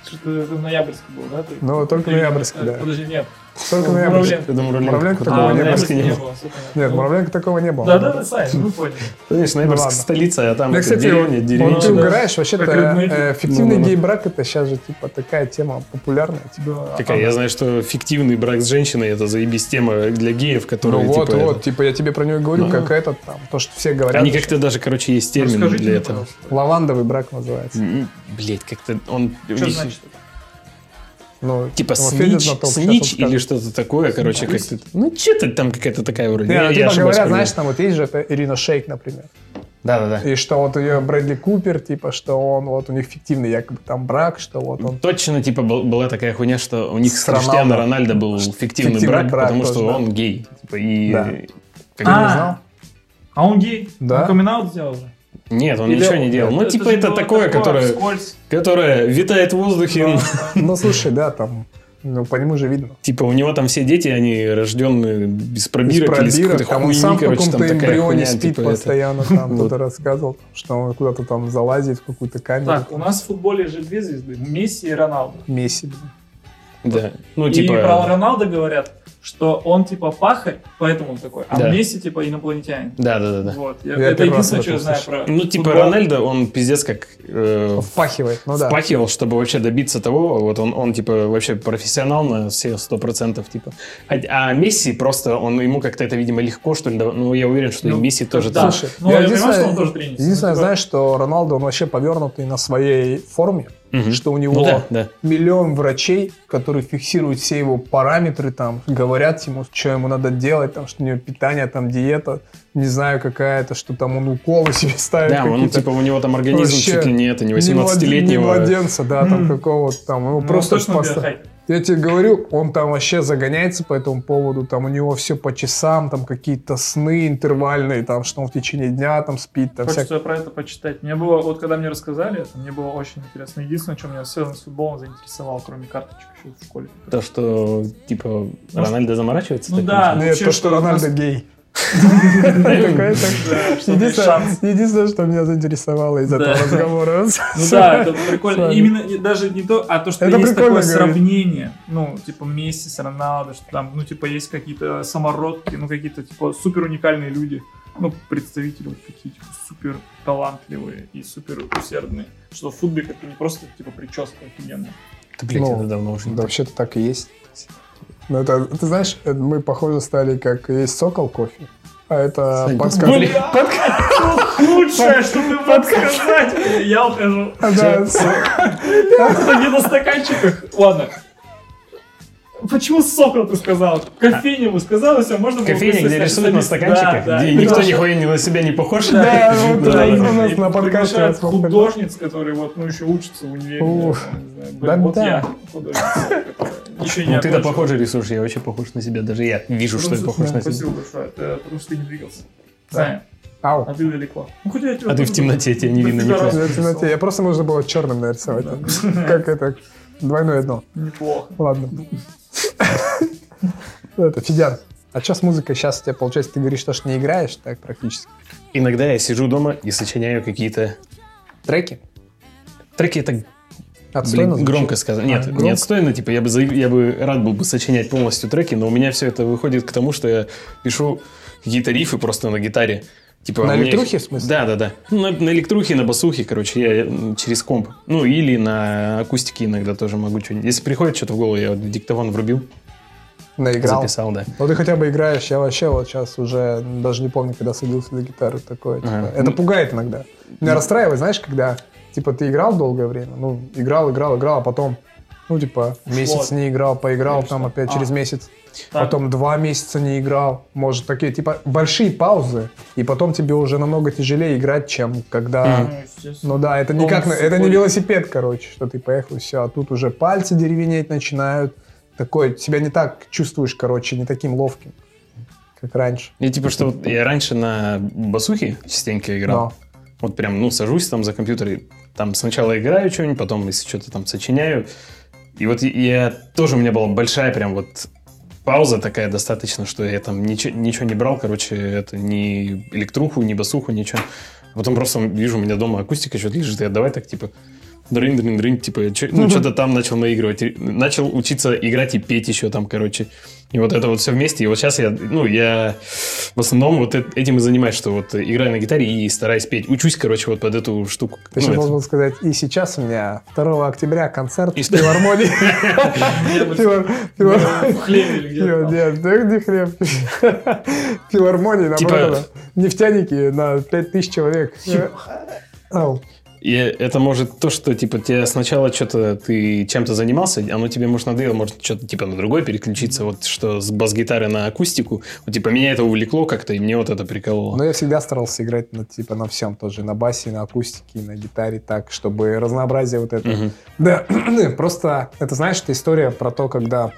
Что-то это ноябрьский был, да? Ну, только ноябрьский, э, да. Подожди, нет. Только Ну. Муравленко. Я думаю, Муравленко такого не было. Нет, Ну, Муравленко такого не было. Да, да, да, Сань, ну понял. Конечно, Ну, Ноябрьск столица, а там кстати, деревня, вот ты деревня. да. угораешь, вообще-то э, фиктивный Ну, гей-брак это сейчас же типа такая тема популярная. Типа. Да. Какая? Я знаю, что фиктивный брак с женщиной это заебись тема для геев, которые Ну вот, типа, вот, это- типа я тебе про него и говорю, Ну. как этот там, то, что все говорят. Они как-то даже, короче, есть термин для этого. Лавандовый брак называется. Блять, как-то он... Что значит это? Ну, Типа снич, он снич или что-то такое, короче, как-то... Ну, что-то там какая-то такая вроде. Не, Я- ну, я типа ошибаюсь, говорят, знаешь, там вот есть же это Ирина Шейк, например. Да-да-да. И что вот ее Брэдли Купер, типа, что он, вот у них фиктивный якобы там брак, что вот он... Точно, типа, был- была такая хуйня, что у них с, С Криштиано Роналдо. Рональдо был фиктивный, Фиктивный брак, брак потому тоже, что да. он гей. Типа, и... Да. как Ты бы- не А. знал? А он гей? Да. Он камин сделал же? Нет, он Или ничего он- не делал. Ну, это типа, же это было такое, которое, вскользь. которое витает в воздухе. Ну, слушай, да, там, ну, по нему же видно. Типа, у него там все дети, они рожденные без пробирок, или с пробирок, какой-то там он хуйни, сам в короче, там каком-то такая эмбрионе хуйня, спит типа, это. постоянно, там Вот. кто-то рассказывал, что он куда-то там залазит в какую-то камеру. Так, у нас в футболе же две звезды. Месси и Роналду. Месси. блин. Да. Ну, и типа... про Роналду говорят, что он типа пахарь, поэтому он такой. А Да. Месси типа инопланетянин. Да, да, да, да. Вот. Я- Я это единственное, что я знаю про Ну, типа, футбол. Рональдо, он пиздец как э, Впахивает, ну да. впахивал, чтобы вообще добиться того, вот он, он типа, вообще профессионал на все сто процентов, типа. А, а Месси просто, он, ему как-то это, видимо, легко, что ли, да- ну, я уверен, что и Ну, Месси тоже да. так. Слушай, Ну, я понимаю, что он тоже тренится. Единственное, Ну, типа- знаешь, что Роналдо, он вообще повернутый на своей форме, Мгм. что у него Ну да, да. миллион врачей, которые фиксируют все его параметры, там, говорят ему, что ему надо делать, там, что у него питание, там, диета, не знаю, какая-то, что там он уколы себе ставит Да, он, типа, у него там организм Вообще чуть ли не это, не Не млад- 18-летнего. Не младенца, да, там какого-то там. Его Ну, просто точно. Я тебе говорю, он там вообще загоняется по этому поводу, там у него все по часам, там какие-то сны интервальные, там, что он в течение дня там спит, там Хочется всякое. про это почитать. Мне было, вот когда мне рассказали это, мне было очень интересно. Единственное, что меня связано с футболом заинтересовало, кроме карточек еще в школе. То, что, типа, Рональдо заморачивается? Ну так да. Нет, вообще, то, что что у нас- Рональдо гей. Единственное, что меня заинтересовало из этого разговора. Ну да, это прикольно. Именно даже не то, а то, что есть такое сравнение. Ну, типа Месси с Роналдо, что там, ну, типа, есть какие-то самородки, ну, какие-то, типа, супер уникальные люди. Ну, представители вот такие, типа, супер талантливые и супер усердные. Что в футболе как-то не просто, типа, прическа офигенная. Да, блядь, Ну, это давно уже Да, вообще-то так и есть. Но это, ты знаешь, это мы, похоже, стали как есть сокол кофе. А это подкаст. блин. Лучшее, что ты мог сказать. Я ухожу. Да, Где на стаканчиках. Ладно. Почему сокол ты сказал? Кофейню вы сказал, и все, можно было Кофейня, где рисуют на стаканчиках, Да, да. где И никто что- нихуя ни на себя не похож. Да, вот Да, да. у нас на подкасте. художниц, которые вот, ну, еще учатся в универе. Не. Да, вот да. я художница, не Ну, ты-то похоже рисуешь, я вообще похож на себя. Даже я вижу, что я похож да, на себя. Спасибо большое, это потому что ты не двигался. Да. Саня, Ау. а ты далеко. Ну, хотя я тебя А ты в темноте, тебя не Да видно раз Я в темноте. Я просто нужно было черным нарисовать. Как это? Двойное дно. Неплохо. Ладно. Ну, Это, Федян, а что с музыкой сейчас у тебя получается? Ты говоришь, что не играешь так практически. Иногда я сижу дома и сочиняю какие-то Треки? треки. Это Отстойно Блин, громко сказано. Нет, А, не отстойно, типа, я бы, за- я бы рад был бы сочинять полностью треки, но у меня все это выходит к тому, что я пишу какие-то рифы просто на гитаре. Типа, На электрухе, их- в смысле? Да, да, да. Ну, на, на электрухе, на басухе, короче, я через комп. Ну, или на акустике иногда тоже могу что-нибудь. Если приходит что-то в голову, я вот диктофон врубил, Наиграл. записал, да. Ну ты хотя бы играешь, я вообще вот сейчас уже даже не помню, когда садился за гитару такое. типа. Ага. Это Ну- пугает иногда. Меня расстраивает, знаешь, когда типа ты играл долгое время, ну играл, играл, играл, а потом ну типа месяц Вот. не играл, поиграл, Конечно. там опять А. через месяц, Там- потом два месяца не играл, может такие типа большие паузы, и потом тебе уже намного тяжелее играть, чем когда Ну, естественно. ну да, это не как, это не велосипед, короче, что ты поехал и все, а тут уже пальцы деревенеть начинают, такой, себя не так чувствуешь, короче, не таким ловким, как раньше. И типа, что вот я раньше на басухе частенько играл. Но. Вот прям, ну, сажусь там за компьютер, и там сначала играю что-нибудь, потом, если что-то там сочиняю. И вот я тоже, у меня была большая прям вот пауза такая достаточно, что я там ничего, ничего не брал, короче, это ни электруху, ни басуху, ничего. Потом просто вижу, у меня дома акустика что-то лежит, я давай так, типа, дрын, дрын, дрын, типа, чё- ну, что-то там начал наигрывать. Начал учиться играть и петь еще там, короче. И вот это вот все вместе. И вот сейчас я, ну, я в основном вот этим и занимаюсь, что вот играю на гитаре и стараюсь петь. Учусь, короче, вот под эту штуку. Ты Ну, сейчас это- должен сказать, и сейчас у меня 2 октября концерт И в филармонии. Нет, да где хлеб? Филармонии, Типа- наоборот, нефтяники на 5000 человек. И это может то, что, типа, тебе сначала что-то, ты чем-то занимался, оно тебе, может, надоело, может, что-то, типа, на другое переключиться, вот, что с бас-гитары на акустику, вот, типа, меня это увлекло как-то, и мне вот это прикололо. Но я всегда старался играть на, типа, на всем тоже, на басе, на акустике, на гитаре, так, чтобы разнообразие вот это. Мгм. Да, просто, это знаешь, это история про то, когда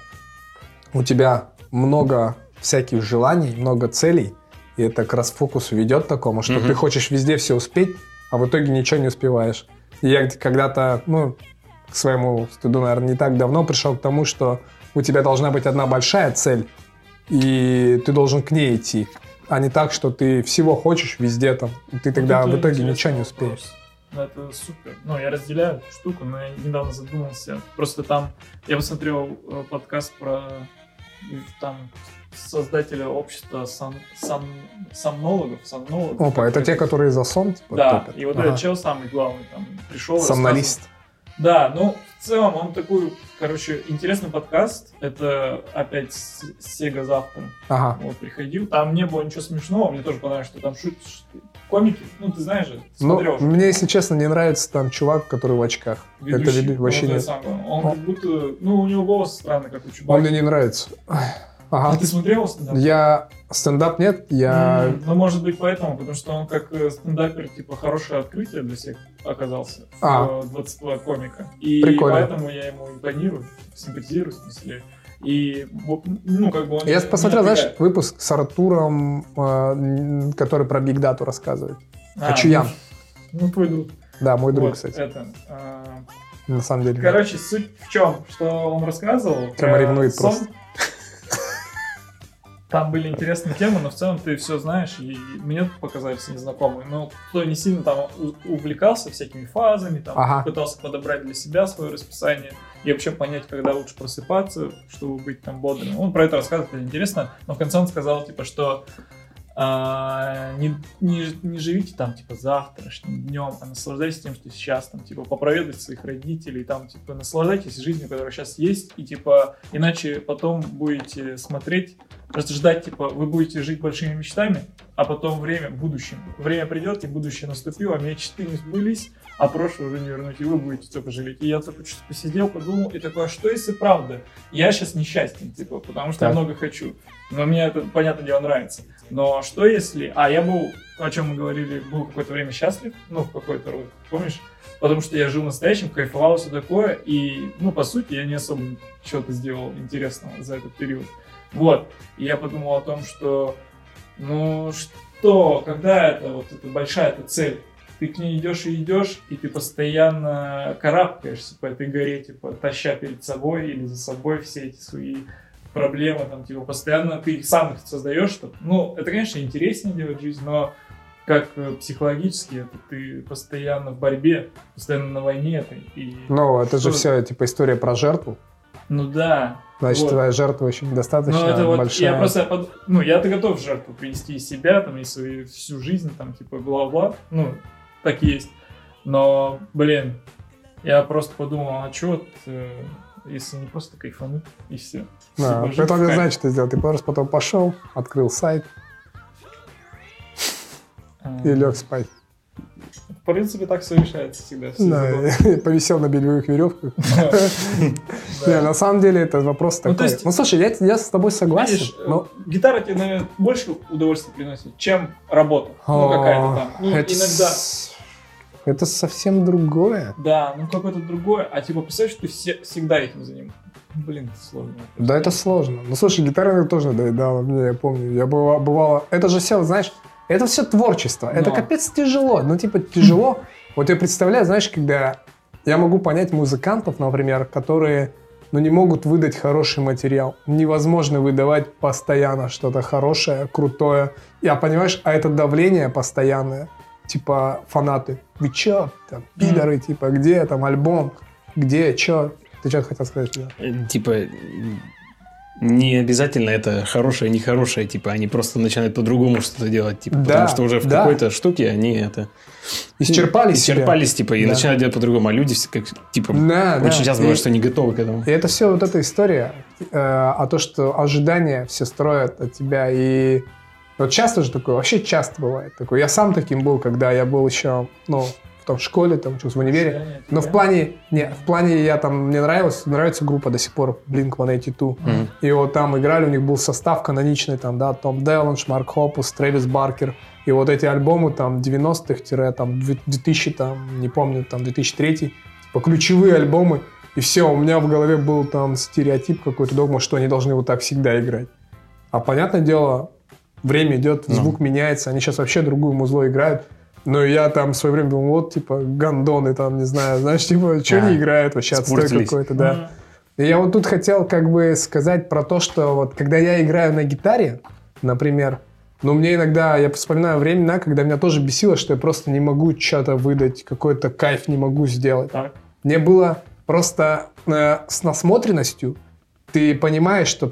у тебя много всяких желаний, много целей, и это к расфокусу ведет к такому, что Мгм. ты хочешь везде все успеть, а в итоге ничего не успеваешь. И я когда-то, ну, к своему стыду, наверное, не так давно пришел к тому, что у тебя должна быть одна большая цель, и ты должен к ней идти, а не так, что ты всего хочешь везде там, и ты тогда Вот в итоге ничего не вопрос. успеешь. Ну, это супер. Ну, я разделяю эту штуку, но я недавно задумался. Просто там я посмотрел э, подкаст про там создателя общества сан, сан, сомнологов, сомнологов. Опа, это те, которые за сон? Типа, Да, топят? и вот Ага. этот чел самый главный там пришел. Рассказывал. Да, ну, в целом он такой, короче, интересный подкаст. Это опять Сега завтра. Ага. Вот, приходил. Там не было ничего смешного. Мне тоже понравилось, что там шутят ш- комики. Ну, ты знаешь же, Ну, смотрел же. мне, если честно, не нравится там чувак, который в очках. Ведущий. Это веду- Ну, вообще вот самое. Он Он- как будто... Ну, у него голос странный, как у Он Чубаки. мне не нравится. Ой, А Ага. ты смотрел стендап? Я стендап нет, я... М, Ну, может быть, поэтому, потому что он как э, стендапер, типа, хорошее открытие для всех оказался. А. в 22 комика. И Прикольно. поэтому я ему импонирую, симпатизирую, в смысле. И, ну, как бы он... Я посмотрел, знаешь, выпуск с Артуром, э, который про Биг Дату рассказывает. А, Ачуян. Ну, твой друг. Да, мой друг, Вот, кстати, Это, а, на самом деле. Короче, суть в чем? Что он рассказывал? Прямо ревнует сон. просто. Там были интересные темы, но в целом ты все знаешь, и мне показались незнакомые. Но кто не сильно там увлекался всякими фазами, там Ага. пытался подобрать для себя свое расписание и вообще понять, когда лучше просыпаться, чтобы быть там бодрым. Он про это рассказывает, это интересно. Но в конце он сказал, типа, что а, не, не, не живите там, типа, завтрашним днем, а наслаждайтесь тем, что сейчас, там, типа, попроведать своих родителей, там, типа, наслаждайтесь жизнью, которая сейчас есть, и, типа, иначе потом будете смотреть, просто ждать, типа, вы будете жить большими мечтами, а потом время, будущем, время придет, и будущее наступило, а мечты не сбылись, а прошлое уже не вернуть, и вы будете только жалеть. И я только что посидел, подумал, и такой, а что если правда? Я сейчас несчастен, типа, потому что я Так. много хочу. Но мне это, понятное дело, нравится. Но что если... А я был, о чем мы говорили, был какое-то время счастлив, ну, в какой-то род, помнишь? Потому что я жил настоящим, кайфовал, все такое, и, ну, по сути, я не особо что-то сделал интересного за этот период. Вот. И я подумал о том, что, ну, что, когда это вот эта большая эта цель, ты к ней идешь и идешь, и ты постоянно карабкаешься по этой горе, типа, таща перед собой или за собой все эти свои проблемы, там, типа, постоянно ты их сам их создаешь, что, ну, это, конечно, интереснее делать жизнь, но как э, психологически это ты постоянно в борьбе, постоянно на войне этой, и... Ну, это же все, типа, история про жертву. Ну да. Значит, Вот. твоя жертва еще недостаточно Ну, это вот, большая. я просто, под- ну, я-то готов жертву принести и себя, там, и свою всю жизнь, там, типа, бла-бла, ну, так и есть. Но, блин, я просто подумал, а что вот, э, если не просто кайфануть, и все. Да, поэтому не знаешь, что сделать. Ты просто потом пошел, открыл сайт и лег спать. В принципе, так все решается всегда. все Да, повисел на бельевых веревках. Не, на самом деле это вопрос Ну, такой. Ну, слушай, я, с тобой согласен. Гитара тебе, наверное, больше удовольствия приносит, чем работа. Ну, какая-то там. Ну, иногда, Это совсем другое. да, ну, какое-то другое. А, типа, представь, что ты все- всегда этим занимаешься. Блин, это сложно. Да, это сложно. Ну, слушай, гитара тоже доедала мне, я помню. Я бывало, бывало... Это же все, знаешь, это все творчество. Это Но. капец тяжело. Ну, типа, тяжело. Вот я представляю, знаешь, когда я могу понять музыкантов, например, которые ну, не могут выдать хороший материал. Невозможно выдавать постоянно что-то хорошее, крутое. Я понимаешь, а это давление постоянное. Типа фанаты. Вы чё? Там, пидоры, типа, где там альбом? Где? Чё? Ты что хотел сказать? Э, Типа, не обязательно это хорошее, нехорошее, типа, они просто начинают по-другому что-то делать, типа, Да, потому что уже в да. какой-то штуке они это... Исчерпали себя. Исчерпались, типа, и Да. начинают делать по-другому, а люди как, типа, Да, да. очень часто И- бывает, что не готовы к этому. И это все вот эта история, э, а то, что ожидания все строят от тебя. И вот часто же такое, вообще часто бывает такое. Я сам таким был, когда я был еще, ну, в том школе, там, учился в универе. Но в плане, не, в плане я там, мне нравилась, нравится группа до сих пор, Blink-182. Мгм. И вот там играли, у них был состав каноничный, там, да, Том Деланж, Марк Хопус, Трэвис Баркер. И вот эти альбомы там 90-х, там, 2000, там, не помню, там, 2003, типа ключевые альбомы. И все, у меня в голове был там стереотип какой-то, догма, что они должны вот так всегда играть. А понятное дело, время идет, Ну. звук меняется, они сейчас вообще другую музло играют. Но я там в свое время думал, вот, типа, гандоны там, не знаю, знаешь, типа, что А, не играют вообще, отстой какой-то, да. И я вот тут хотел как бы сказать про то, что вот когда я играю на гитаре, например, ну мне иногда, я вспоминаю времена, когда меня тоже бесило, что я просто не могу что-то выдать, какой-то кайф не могу сделать. Так. Мне было просто э, с насмотренностью, ты понимаешь, что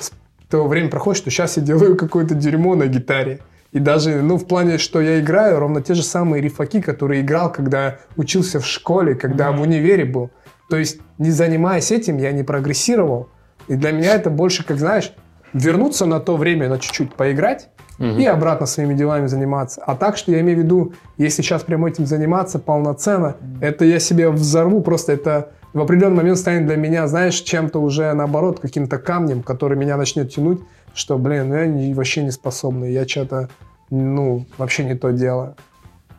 того время проходит, что сейчас я делаю какое-то дерьмо на гитаре. И даже, ну, в плане, что я играю, ровно те же самые рифаки, которые играл, когда учился в школе, когда Мгм. в универе был. То есть, не занимаясь этим, я не прогрессировал. И для меня это больше, как знаешь, вернуться на то время, на чуть-чуть поиграть, Мгм. и обратно своими делами заниматься. А так, что я имею в виду, если сейчас прямо этим заниматься полноценно, это я себе взорву, просто это в определенный момент станет для меня, знаешь, чем-то уже наоборот, каким-то камнем, который меня начнет тянуть, что, блин, ну я вообще не способный, я что-то, ну, вообще не то делаю.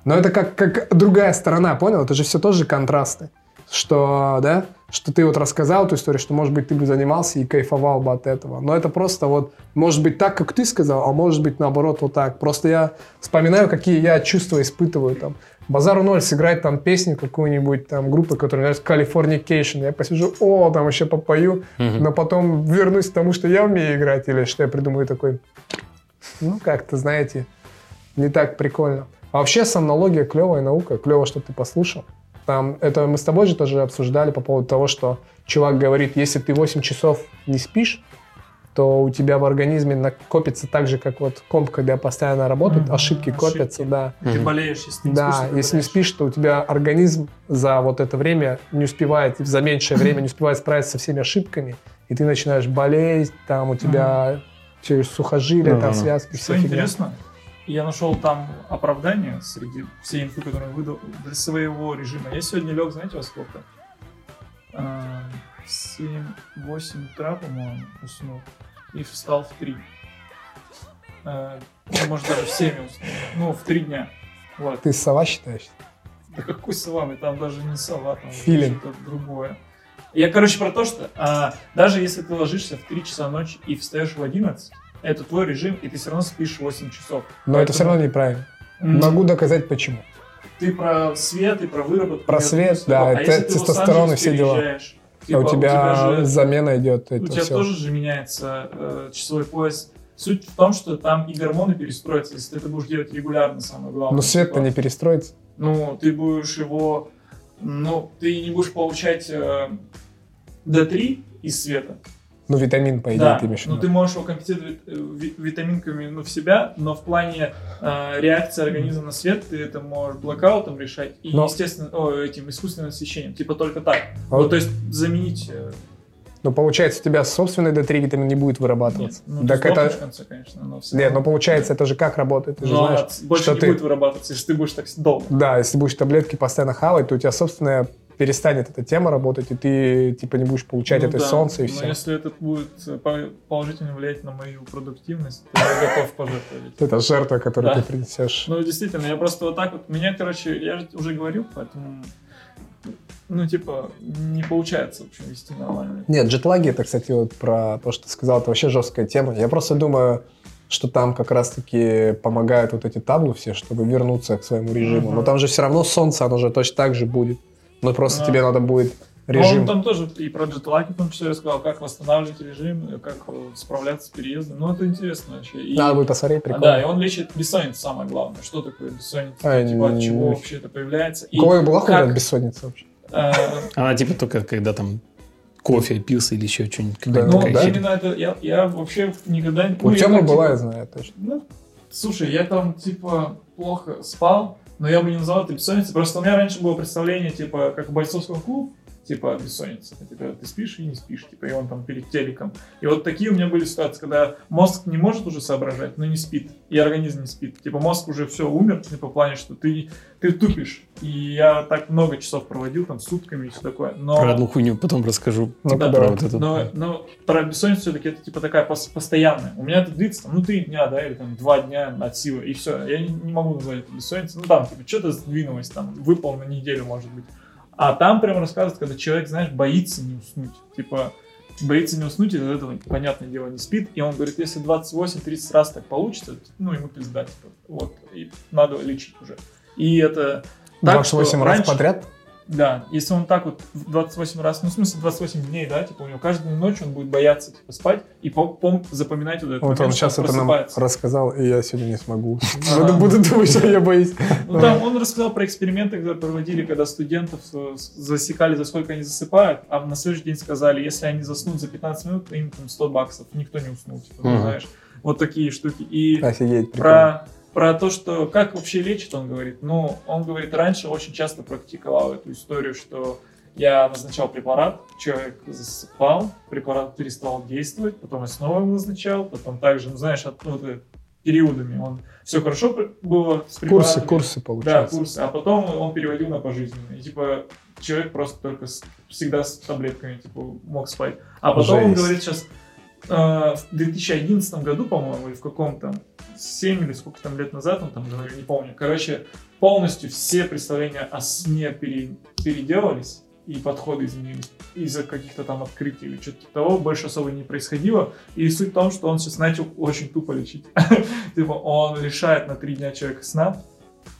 Но это как, как другая сторона, понял? Это же все тоже контрасты. Что, да, что ты вот рассказал эту историю, что, может быть, ты бы занимался и кайфовал бы от этого. Но это просто вот, может быть, так, как ты сказал, а может быть, наоборот, вот так. Просто я вспоминаю, какие я чувства испытываю там. Базару ноль сыграть там песню какую-нибудь там группы, которая называется Californication. Я посижу, о, там еще попою, Мгм. но потом вернусь к тому, что я умею играть, или что я придумаю такой, ну, как-то, знаете, не так прикольно. А вообще сомнология клевая наука, клево, что ты послушал. Там, это мы с тобой же тоже обсуждали по поводу того, что чувак говорит, если ты 8 часов не спишь, то у тебя в организме накопится так же, как вот комп, когда постоянно работает, Мгм, ошибки ошибки. копятся, да. Ты болеешь, если ты не Да, спишь, ты если не спишь, то у тебя организм за вот это время не успевает, за меньшее время не успевает справиться со всеми ошибками, и ты начинаешь болеть, там у тебя через сухожилия, там Ага. связки, Что все фигня. интересно, я нашел там оправдание среди всей инфы, которую он выдал для своего режима. Я сегодня лег, знаете, во сколько? А, В 7-8 утра, по-моему, уснул. И встал в 3. А, ну, может, даже в 7 уснул. Ну, в 3 дня. Вот. Ты сова считаешь? Да какой сова? Там даже не сова, там Филин. что-то другое. Я, короче, про то, что а, даже если ты ложишься в 3 часа ночи и встаешь в 11, это твой режим, и ты все равно спишь 8 часов. Но это все равно неправильно. М, Могу доказать, почему. Ты про свет и про выработку. Про свет, да, А это тестостерон и все дела. Переезжаешь, А типа, у тебя же- замена идет, у тебя все. тоже же меняется э, часовой пояс. Суть в том, что там и гормоны перестроятся, если ты это будешь делать регулярно, самое главное. Но свет-то Типа, не перестроится. Ну, ты будешь его... Ну, ты не будешь получать... э, D3 из света. Ну, витамин, по идее, Да, ты имеешь в ну ты можешь его компенсировать э, ви- витаминками ну, в себя, но в плане э, реакции организма на свет ты это можешь блокаутом решать и, Но- естественно, о, этим искусственным освещением. Типа только так. А Ну, вот- то есть заменить... э, Но получается, у тебя собственный D3 витамин не будет нет. вырабатываться. Ну, так это... в конце, конечно, но все Нет, равно. ну получается, это же как работает? Ты же Но знаешь, от- больше что не ты... будет вырабатываться, если ты будешь так долго. Да, если будешь таблетки постоянно хавать, то у тебя собственная перестанет эта тема работать, и ты типа не будешь получать Ну это да, солнце и Но все. если это будет э, по- положительно влиять на мою продуктивность, то я готов пожертвовать. Это жертва, которую Да. ты принесешь. Ну, действительно, я просто вот так вот... Меня, короче, я же уже говорил, поэтому... Ну, типа, не получается, в общем, вести нормально. Нет, джетлаги, это, кстати, вот про то, что ты сказал, это вообще жесткая тема. Я просто думаю, что там как раз-таки помогают вот эти таблы все, чтобы вернуться к своему режиму. Но там же все равно солнце, оно же точно так же будет. Но просто Да. тебе надо будет Но режим... Он там тоже и про джетлаки там все рассказал, как восстанавливать режим, как э, справляться с переездом. Ну, это интересно вообще. И- Надо будет посмотреть, А, прикольно. да, и он лечит бессонницу, самое главное. Что такое бессонница? А, типа, от не- чего не- вообще это появляется? И У кого была как, хоть бессонница вообще? э, Она типа только когда там кофе пился или еще что-нибудь. Да, Ну, такая да. именно это, я, я вообще никогда... не- У ну, Тёмы так, была, типа, я знаю, точно. Ну, слушай, я там, типа, плохо спал, но я бы не назвал это бессонницей. Просто у меня раньше было представление, типа, как у бойцовского клуба, типа, бессонница. Это Типа, ты спишь и не спишь, типа, и он там перед телеком. И вот такие у меня были ситуации, когда мозг не может уже соображать, но не спит, и организм не спит. Типа, мозг уже все умер, типа, в плане, что ты, ты тупишь. И я так много часов проводил, там, сутками и все такое. Но... Про одну хуйню потом расскажу. Ну, Да, да. про вот эту. Но, но про бессонницу все-таки это типа такая пос- постоянная. У меня это длится там, ну, три дня, да, или там два дня от силы, и все. Я не, не могу назвать это бессонницей. Ну, там, типа, что-то сдвинулось, там, выпал на неделю, может быть. А там прям рассказывают, когда человек, знаешь, боится не уснуть. Типа, боится не уснуть, и из этого, понятное дело, не спит. И он говорит, если 28-30 раз так получится, ну, ему пизда, типа, вот, и надо лечить уже. И это... так, что 28 раз раньше- подряд? Да, если он так вот в 28 раз, ну, в смысле, 28 дней, да, типа, у него каждую ночь он будет бояться, типа, спать и пом- пом- запоминать вот этот Вот он момент, что сейчас это нам рассказал, и я сегодня не смогу. Буду буду думать, что я боюсь. Ну, там он рассказал про эксперименты, которые проводили, когда студентов э, засекали, за сколько они засыпают, а на следующий день сказали, если они заснут за 15 минут, то им там 100 баксов. Никто не уснул, типа, знаешь. Вот такие штуки. И про, про то, что как вообще лечит, он говорит. Ну, он говорит, раньше очень часто практиковал эту историю, что я назначал препарат, человек засыпал, препарат перестал действовать, потом я снова его назначал, потом также, ну, знаешь, от, ну, э, периодами он все хорошо было с Курсы, курсы Да, получается. курсы. А потом он переводил на пожизненные. И, типа, человек просто только с- всегда с таблетками, типа, мог спать. А потом он Жесть. говорит сейчас, в 2011 году, по-моему, или в каком-то, 7 или сколько там лет назад, он там говорил, не помню. Короче, полностью все представления о сне пере- переделались, и подходы изменились из-за каких-то там открытий или что-то того, больше особо не происходило. И суть в том, что он сейчас начал очень тупо лечить. Типа он лишает на три дня человека сна,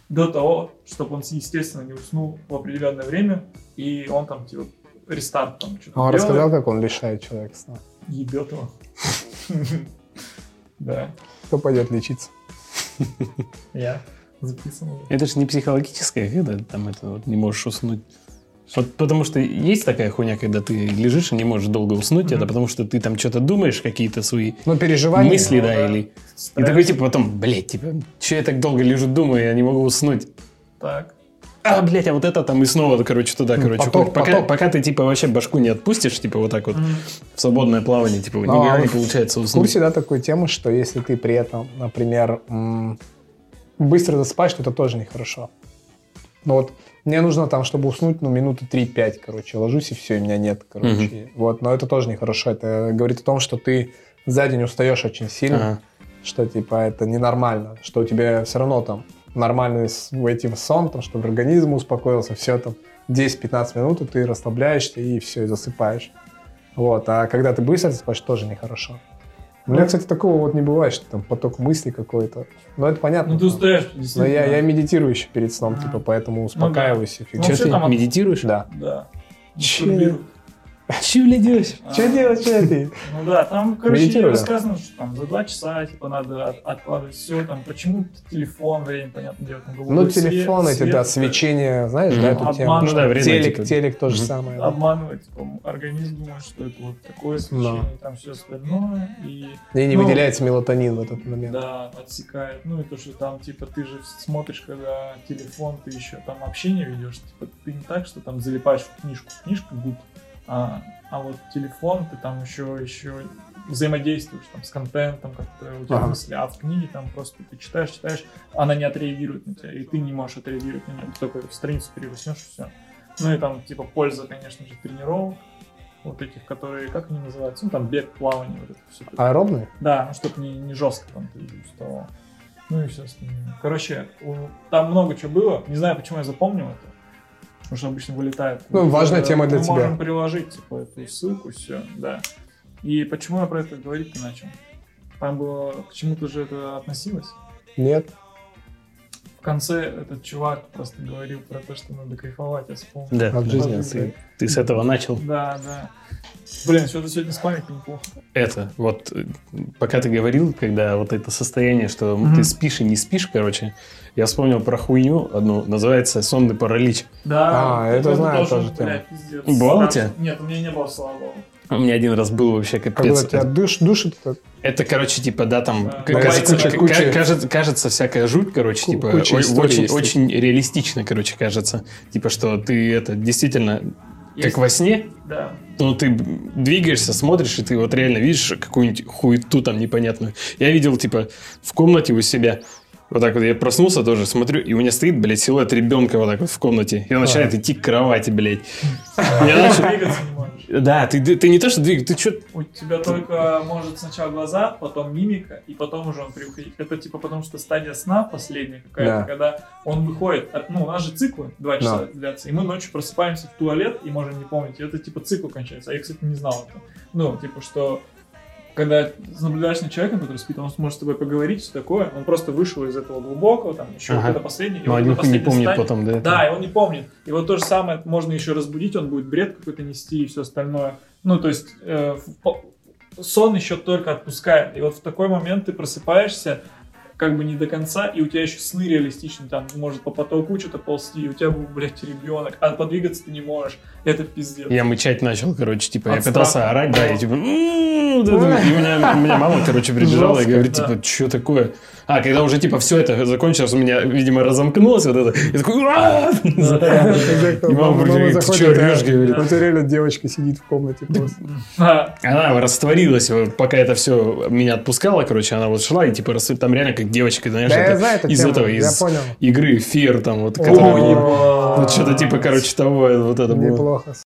до того, чтобы он, естественно, не уснул в определенное время, и он там, типа, рестарт там что-то А он рассказал, как он лишает человека сна. Ебет его. Да, Кто пойдет лечиться? я записан. Это же не психологическое, когда там это вот не можешь уснуть. Вот потому что есть такая хуйня, когда ты лежишь и не можешь долго уснуть, Мгм. это потому что ты там что-то думаешь, какие-то свои Ну, переживания. мысли, ну да, да. или... И Стресс. такой, типа, потом, блядь, типа, что я так долго лежу, думаю, я не могу уснуть. Так. А, блядь, а вот это там и снова, короче, туда, короче. поток, ходит. пока, поток. пока ты, типа, вообще башку не отпустишь, типа, вот так вот, в свободное плавание, типа, никогда а не в- получается В уснуть. курсе, да, такой темы, что если ты при этом, например, быстро засыпаешь, то это тоже нехорошо. Ну вот, мне нужно там, чтобы уснуть, ну, минуты 3-5, короче, ложусь и все, и меня нет, короче. Вот, но это тоже нехорошо. Это говорит о том, что ты за день устаешь очень сильно, Ага. что, типа, это ненормально, что у тебя все равно там нормальный с- этим сон, там, чтобы организм успокоился, все там 10-15 минут, и ты расслабляешься и все, и засыпаешь. Вот, а когда ты быстро спишь, тоже нехорошо. У меня, кстати, такого вот не бывает, что там поток мыслей какой-то. Но это понятно. Ну, ты устаешь, Но я, я медитирую еще перед сном, Ага. типа, поэтому успокаиваюсь. Ну, Че вообще ты там медитируешь? Да. Да. Че? Че, блядь, делаешь? Что делать, что ты? Ну да, там, короче, рассказано, что там за два часа, типа, надо от- откладывать все, там, почему телефон, время, понятно, делать на Ну, телефон эти, да, свечение, знаешь, да, эту тему. Ну да, вредно, Телек, типа. телек то же Мгм. самое. Обманывать, типа, организм думает, что это вот такое свечение, там все остальное, и И не Ну, выделяется мелатонин в этот момент. да, отсекает. Ну и то, что там, типа, ты же смотришь, когда телефон, ты еще там общение ведешь, типа, ты не так, что там залипаешь в книжку, книжка гуд, а, а вот телефон, ты там еще, еще взаимодействуешь там с контентом, как-то у тебя Ага. мысли, а в книге там просто ты читаешь, читаешь, она не отреагирует на тебя, и ты не можешь отреагировать на нее, ты только страницу перелистнешь, и все. Ну и там, типа, польза, конечно же, тренировок, вот этих, которые, как они называются, ну там бег, плавание, вот это все. Аэробные? Да, ну чтобы не, не жестко там ты уставал. Ну и все остальное. Короче, там много чего было. Не знаю, почему я запомнил это. Потому что обычно вылетает. Ну, важная тема для Мы тебя. можем приложить, типа, эту ссылку, все, да. И почему я про это говорить начал? Там было, к чему-то же это относилось. Нет. В конце этот чувак просто говорил про то, что надо кайфовать, я вспомнил. Да, От да, жизни. ты, ты с этого начал. Да, да. Блин, что-то сегодня с памятью неплохо. Это, вот, э, пока ты говорил, когда вот это состояние, что Мгм. ты спишь и не спишь, короче, я вспомнил про хуйню одну, называется сонный паралич. Да, А, это знаю тоже блядь, пиздец. Бывало у тебя? Нет, у меня не было, слава богу. У меня один раз был вообще Когда капец. тебя душ, душит, это Это, короче, типа, да, там, Да. кажется, куча- куча- ка- кажется, кажется всякая жуть, короче, Ку- типа, куча очень, есть очень реалистично, короче, кажется. Типа, что ты это действительно, Есть- как во сне, Да. ну, ты двигаешься, смотришь, и ты вот реально видишь какую-нибудь хуету там непонятную. Я видел, типа, в комнате у себя, вот так вот, я проснулся тоже, смотрю, и у меня стоит, блядь, силуэт ребенка вот так вот в комнате. И он начинает идти к кровати, блядь. Я начал- Двигаться не можешь. Да, ты, ты не то, что двигаешь, ты что... У тебя только может сначала глаза, потом мимика, и потом уже он приуходит. Это типа потому что стадия сна последняя какая-то, Да. когда он выходит. ну, у нас же циклы два часа длятся, и мы ночью просыпаемся в туалет и можем не помнить. И это типа цикл кончается. А я, кстати, не знал это. Ну, типа, что когда наблюдаешь над человеком, который спит, он сможет с тобой поговорить, все такое. Он просто вышел из этого глубокого, там, еще Ага. вот это последнее. и Ну, на хуй не помнит стадии- потом, да? да, и он не помнит. И вот то же самое можно еще разбудить, он будет бред какой-то нести и все остальное. Ну, то есть э, сон еще только отпускает. И вот в такой момент ты просыпаешься как бы не до конца, и у тебя еще сны реалистичные, там может по потолку что-то ползти, и у тебя был, блядь, ребенок, а подвигаться ты не можешь. Это пиздец. Я мычать начал, короче, типа, я От пытался страха. орать, да, и типа, «М-м-м», это. и у меня, мама, короче, прибежала и говорит, типа, что такое? А, когда уже, типа, все это закончилось, у меня, видимо, разомкнулось вот это, и такой, «А!» Это И мама говорит, ты чё а орёшь, говорит. Вот реально девочка сидит в комнате просто. А, Она растворилась, вот, пока это все меня отпускало, короче, она вот шла, и, типа, там реально как девочка, знаешь, Да, я это знаю эту из тему, этого, я из понял. игры Fear, там, вот, которая- вот что-то типа, короче, того, вот это было. Неплохо,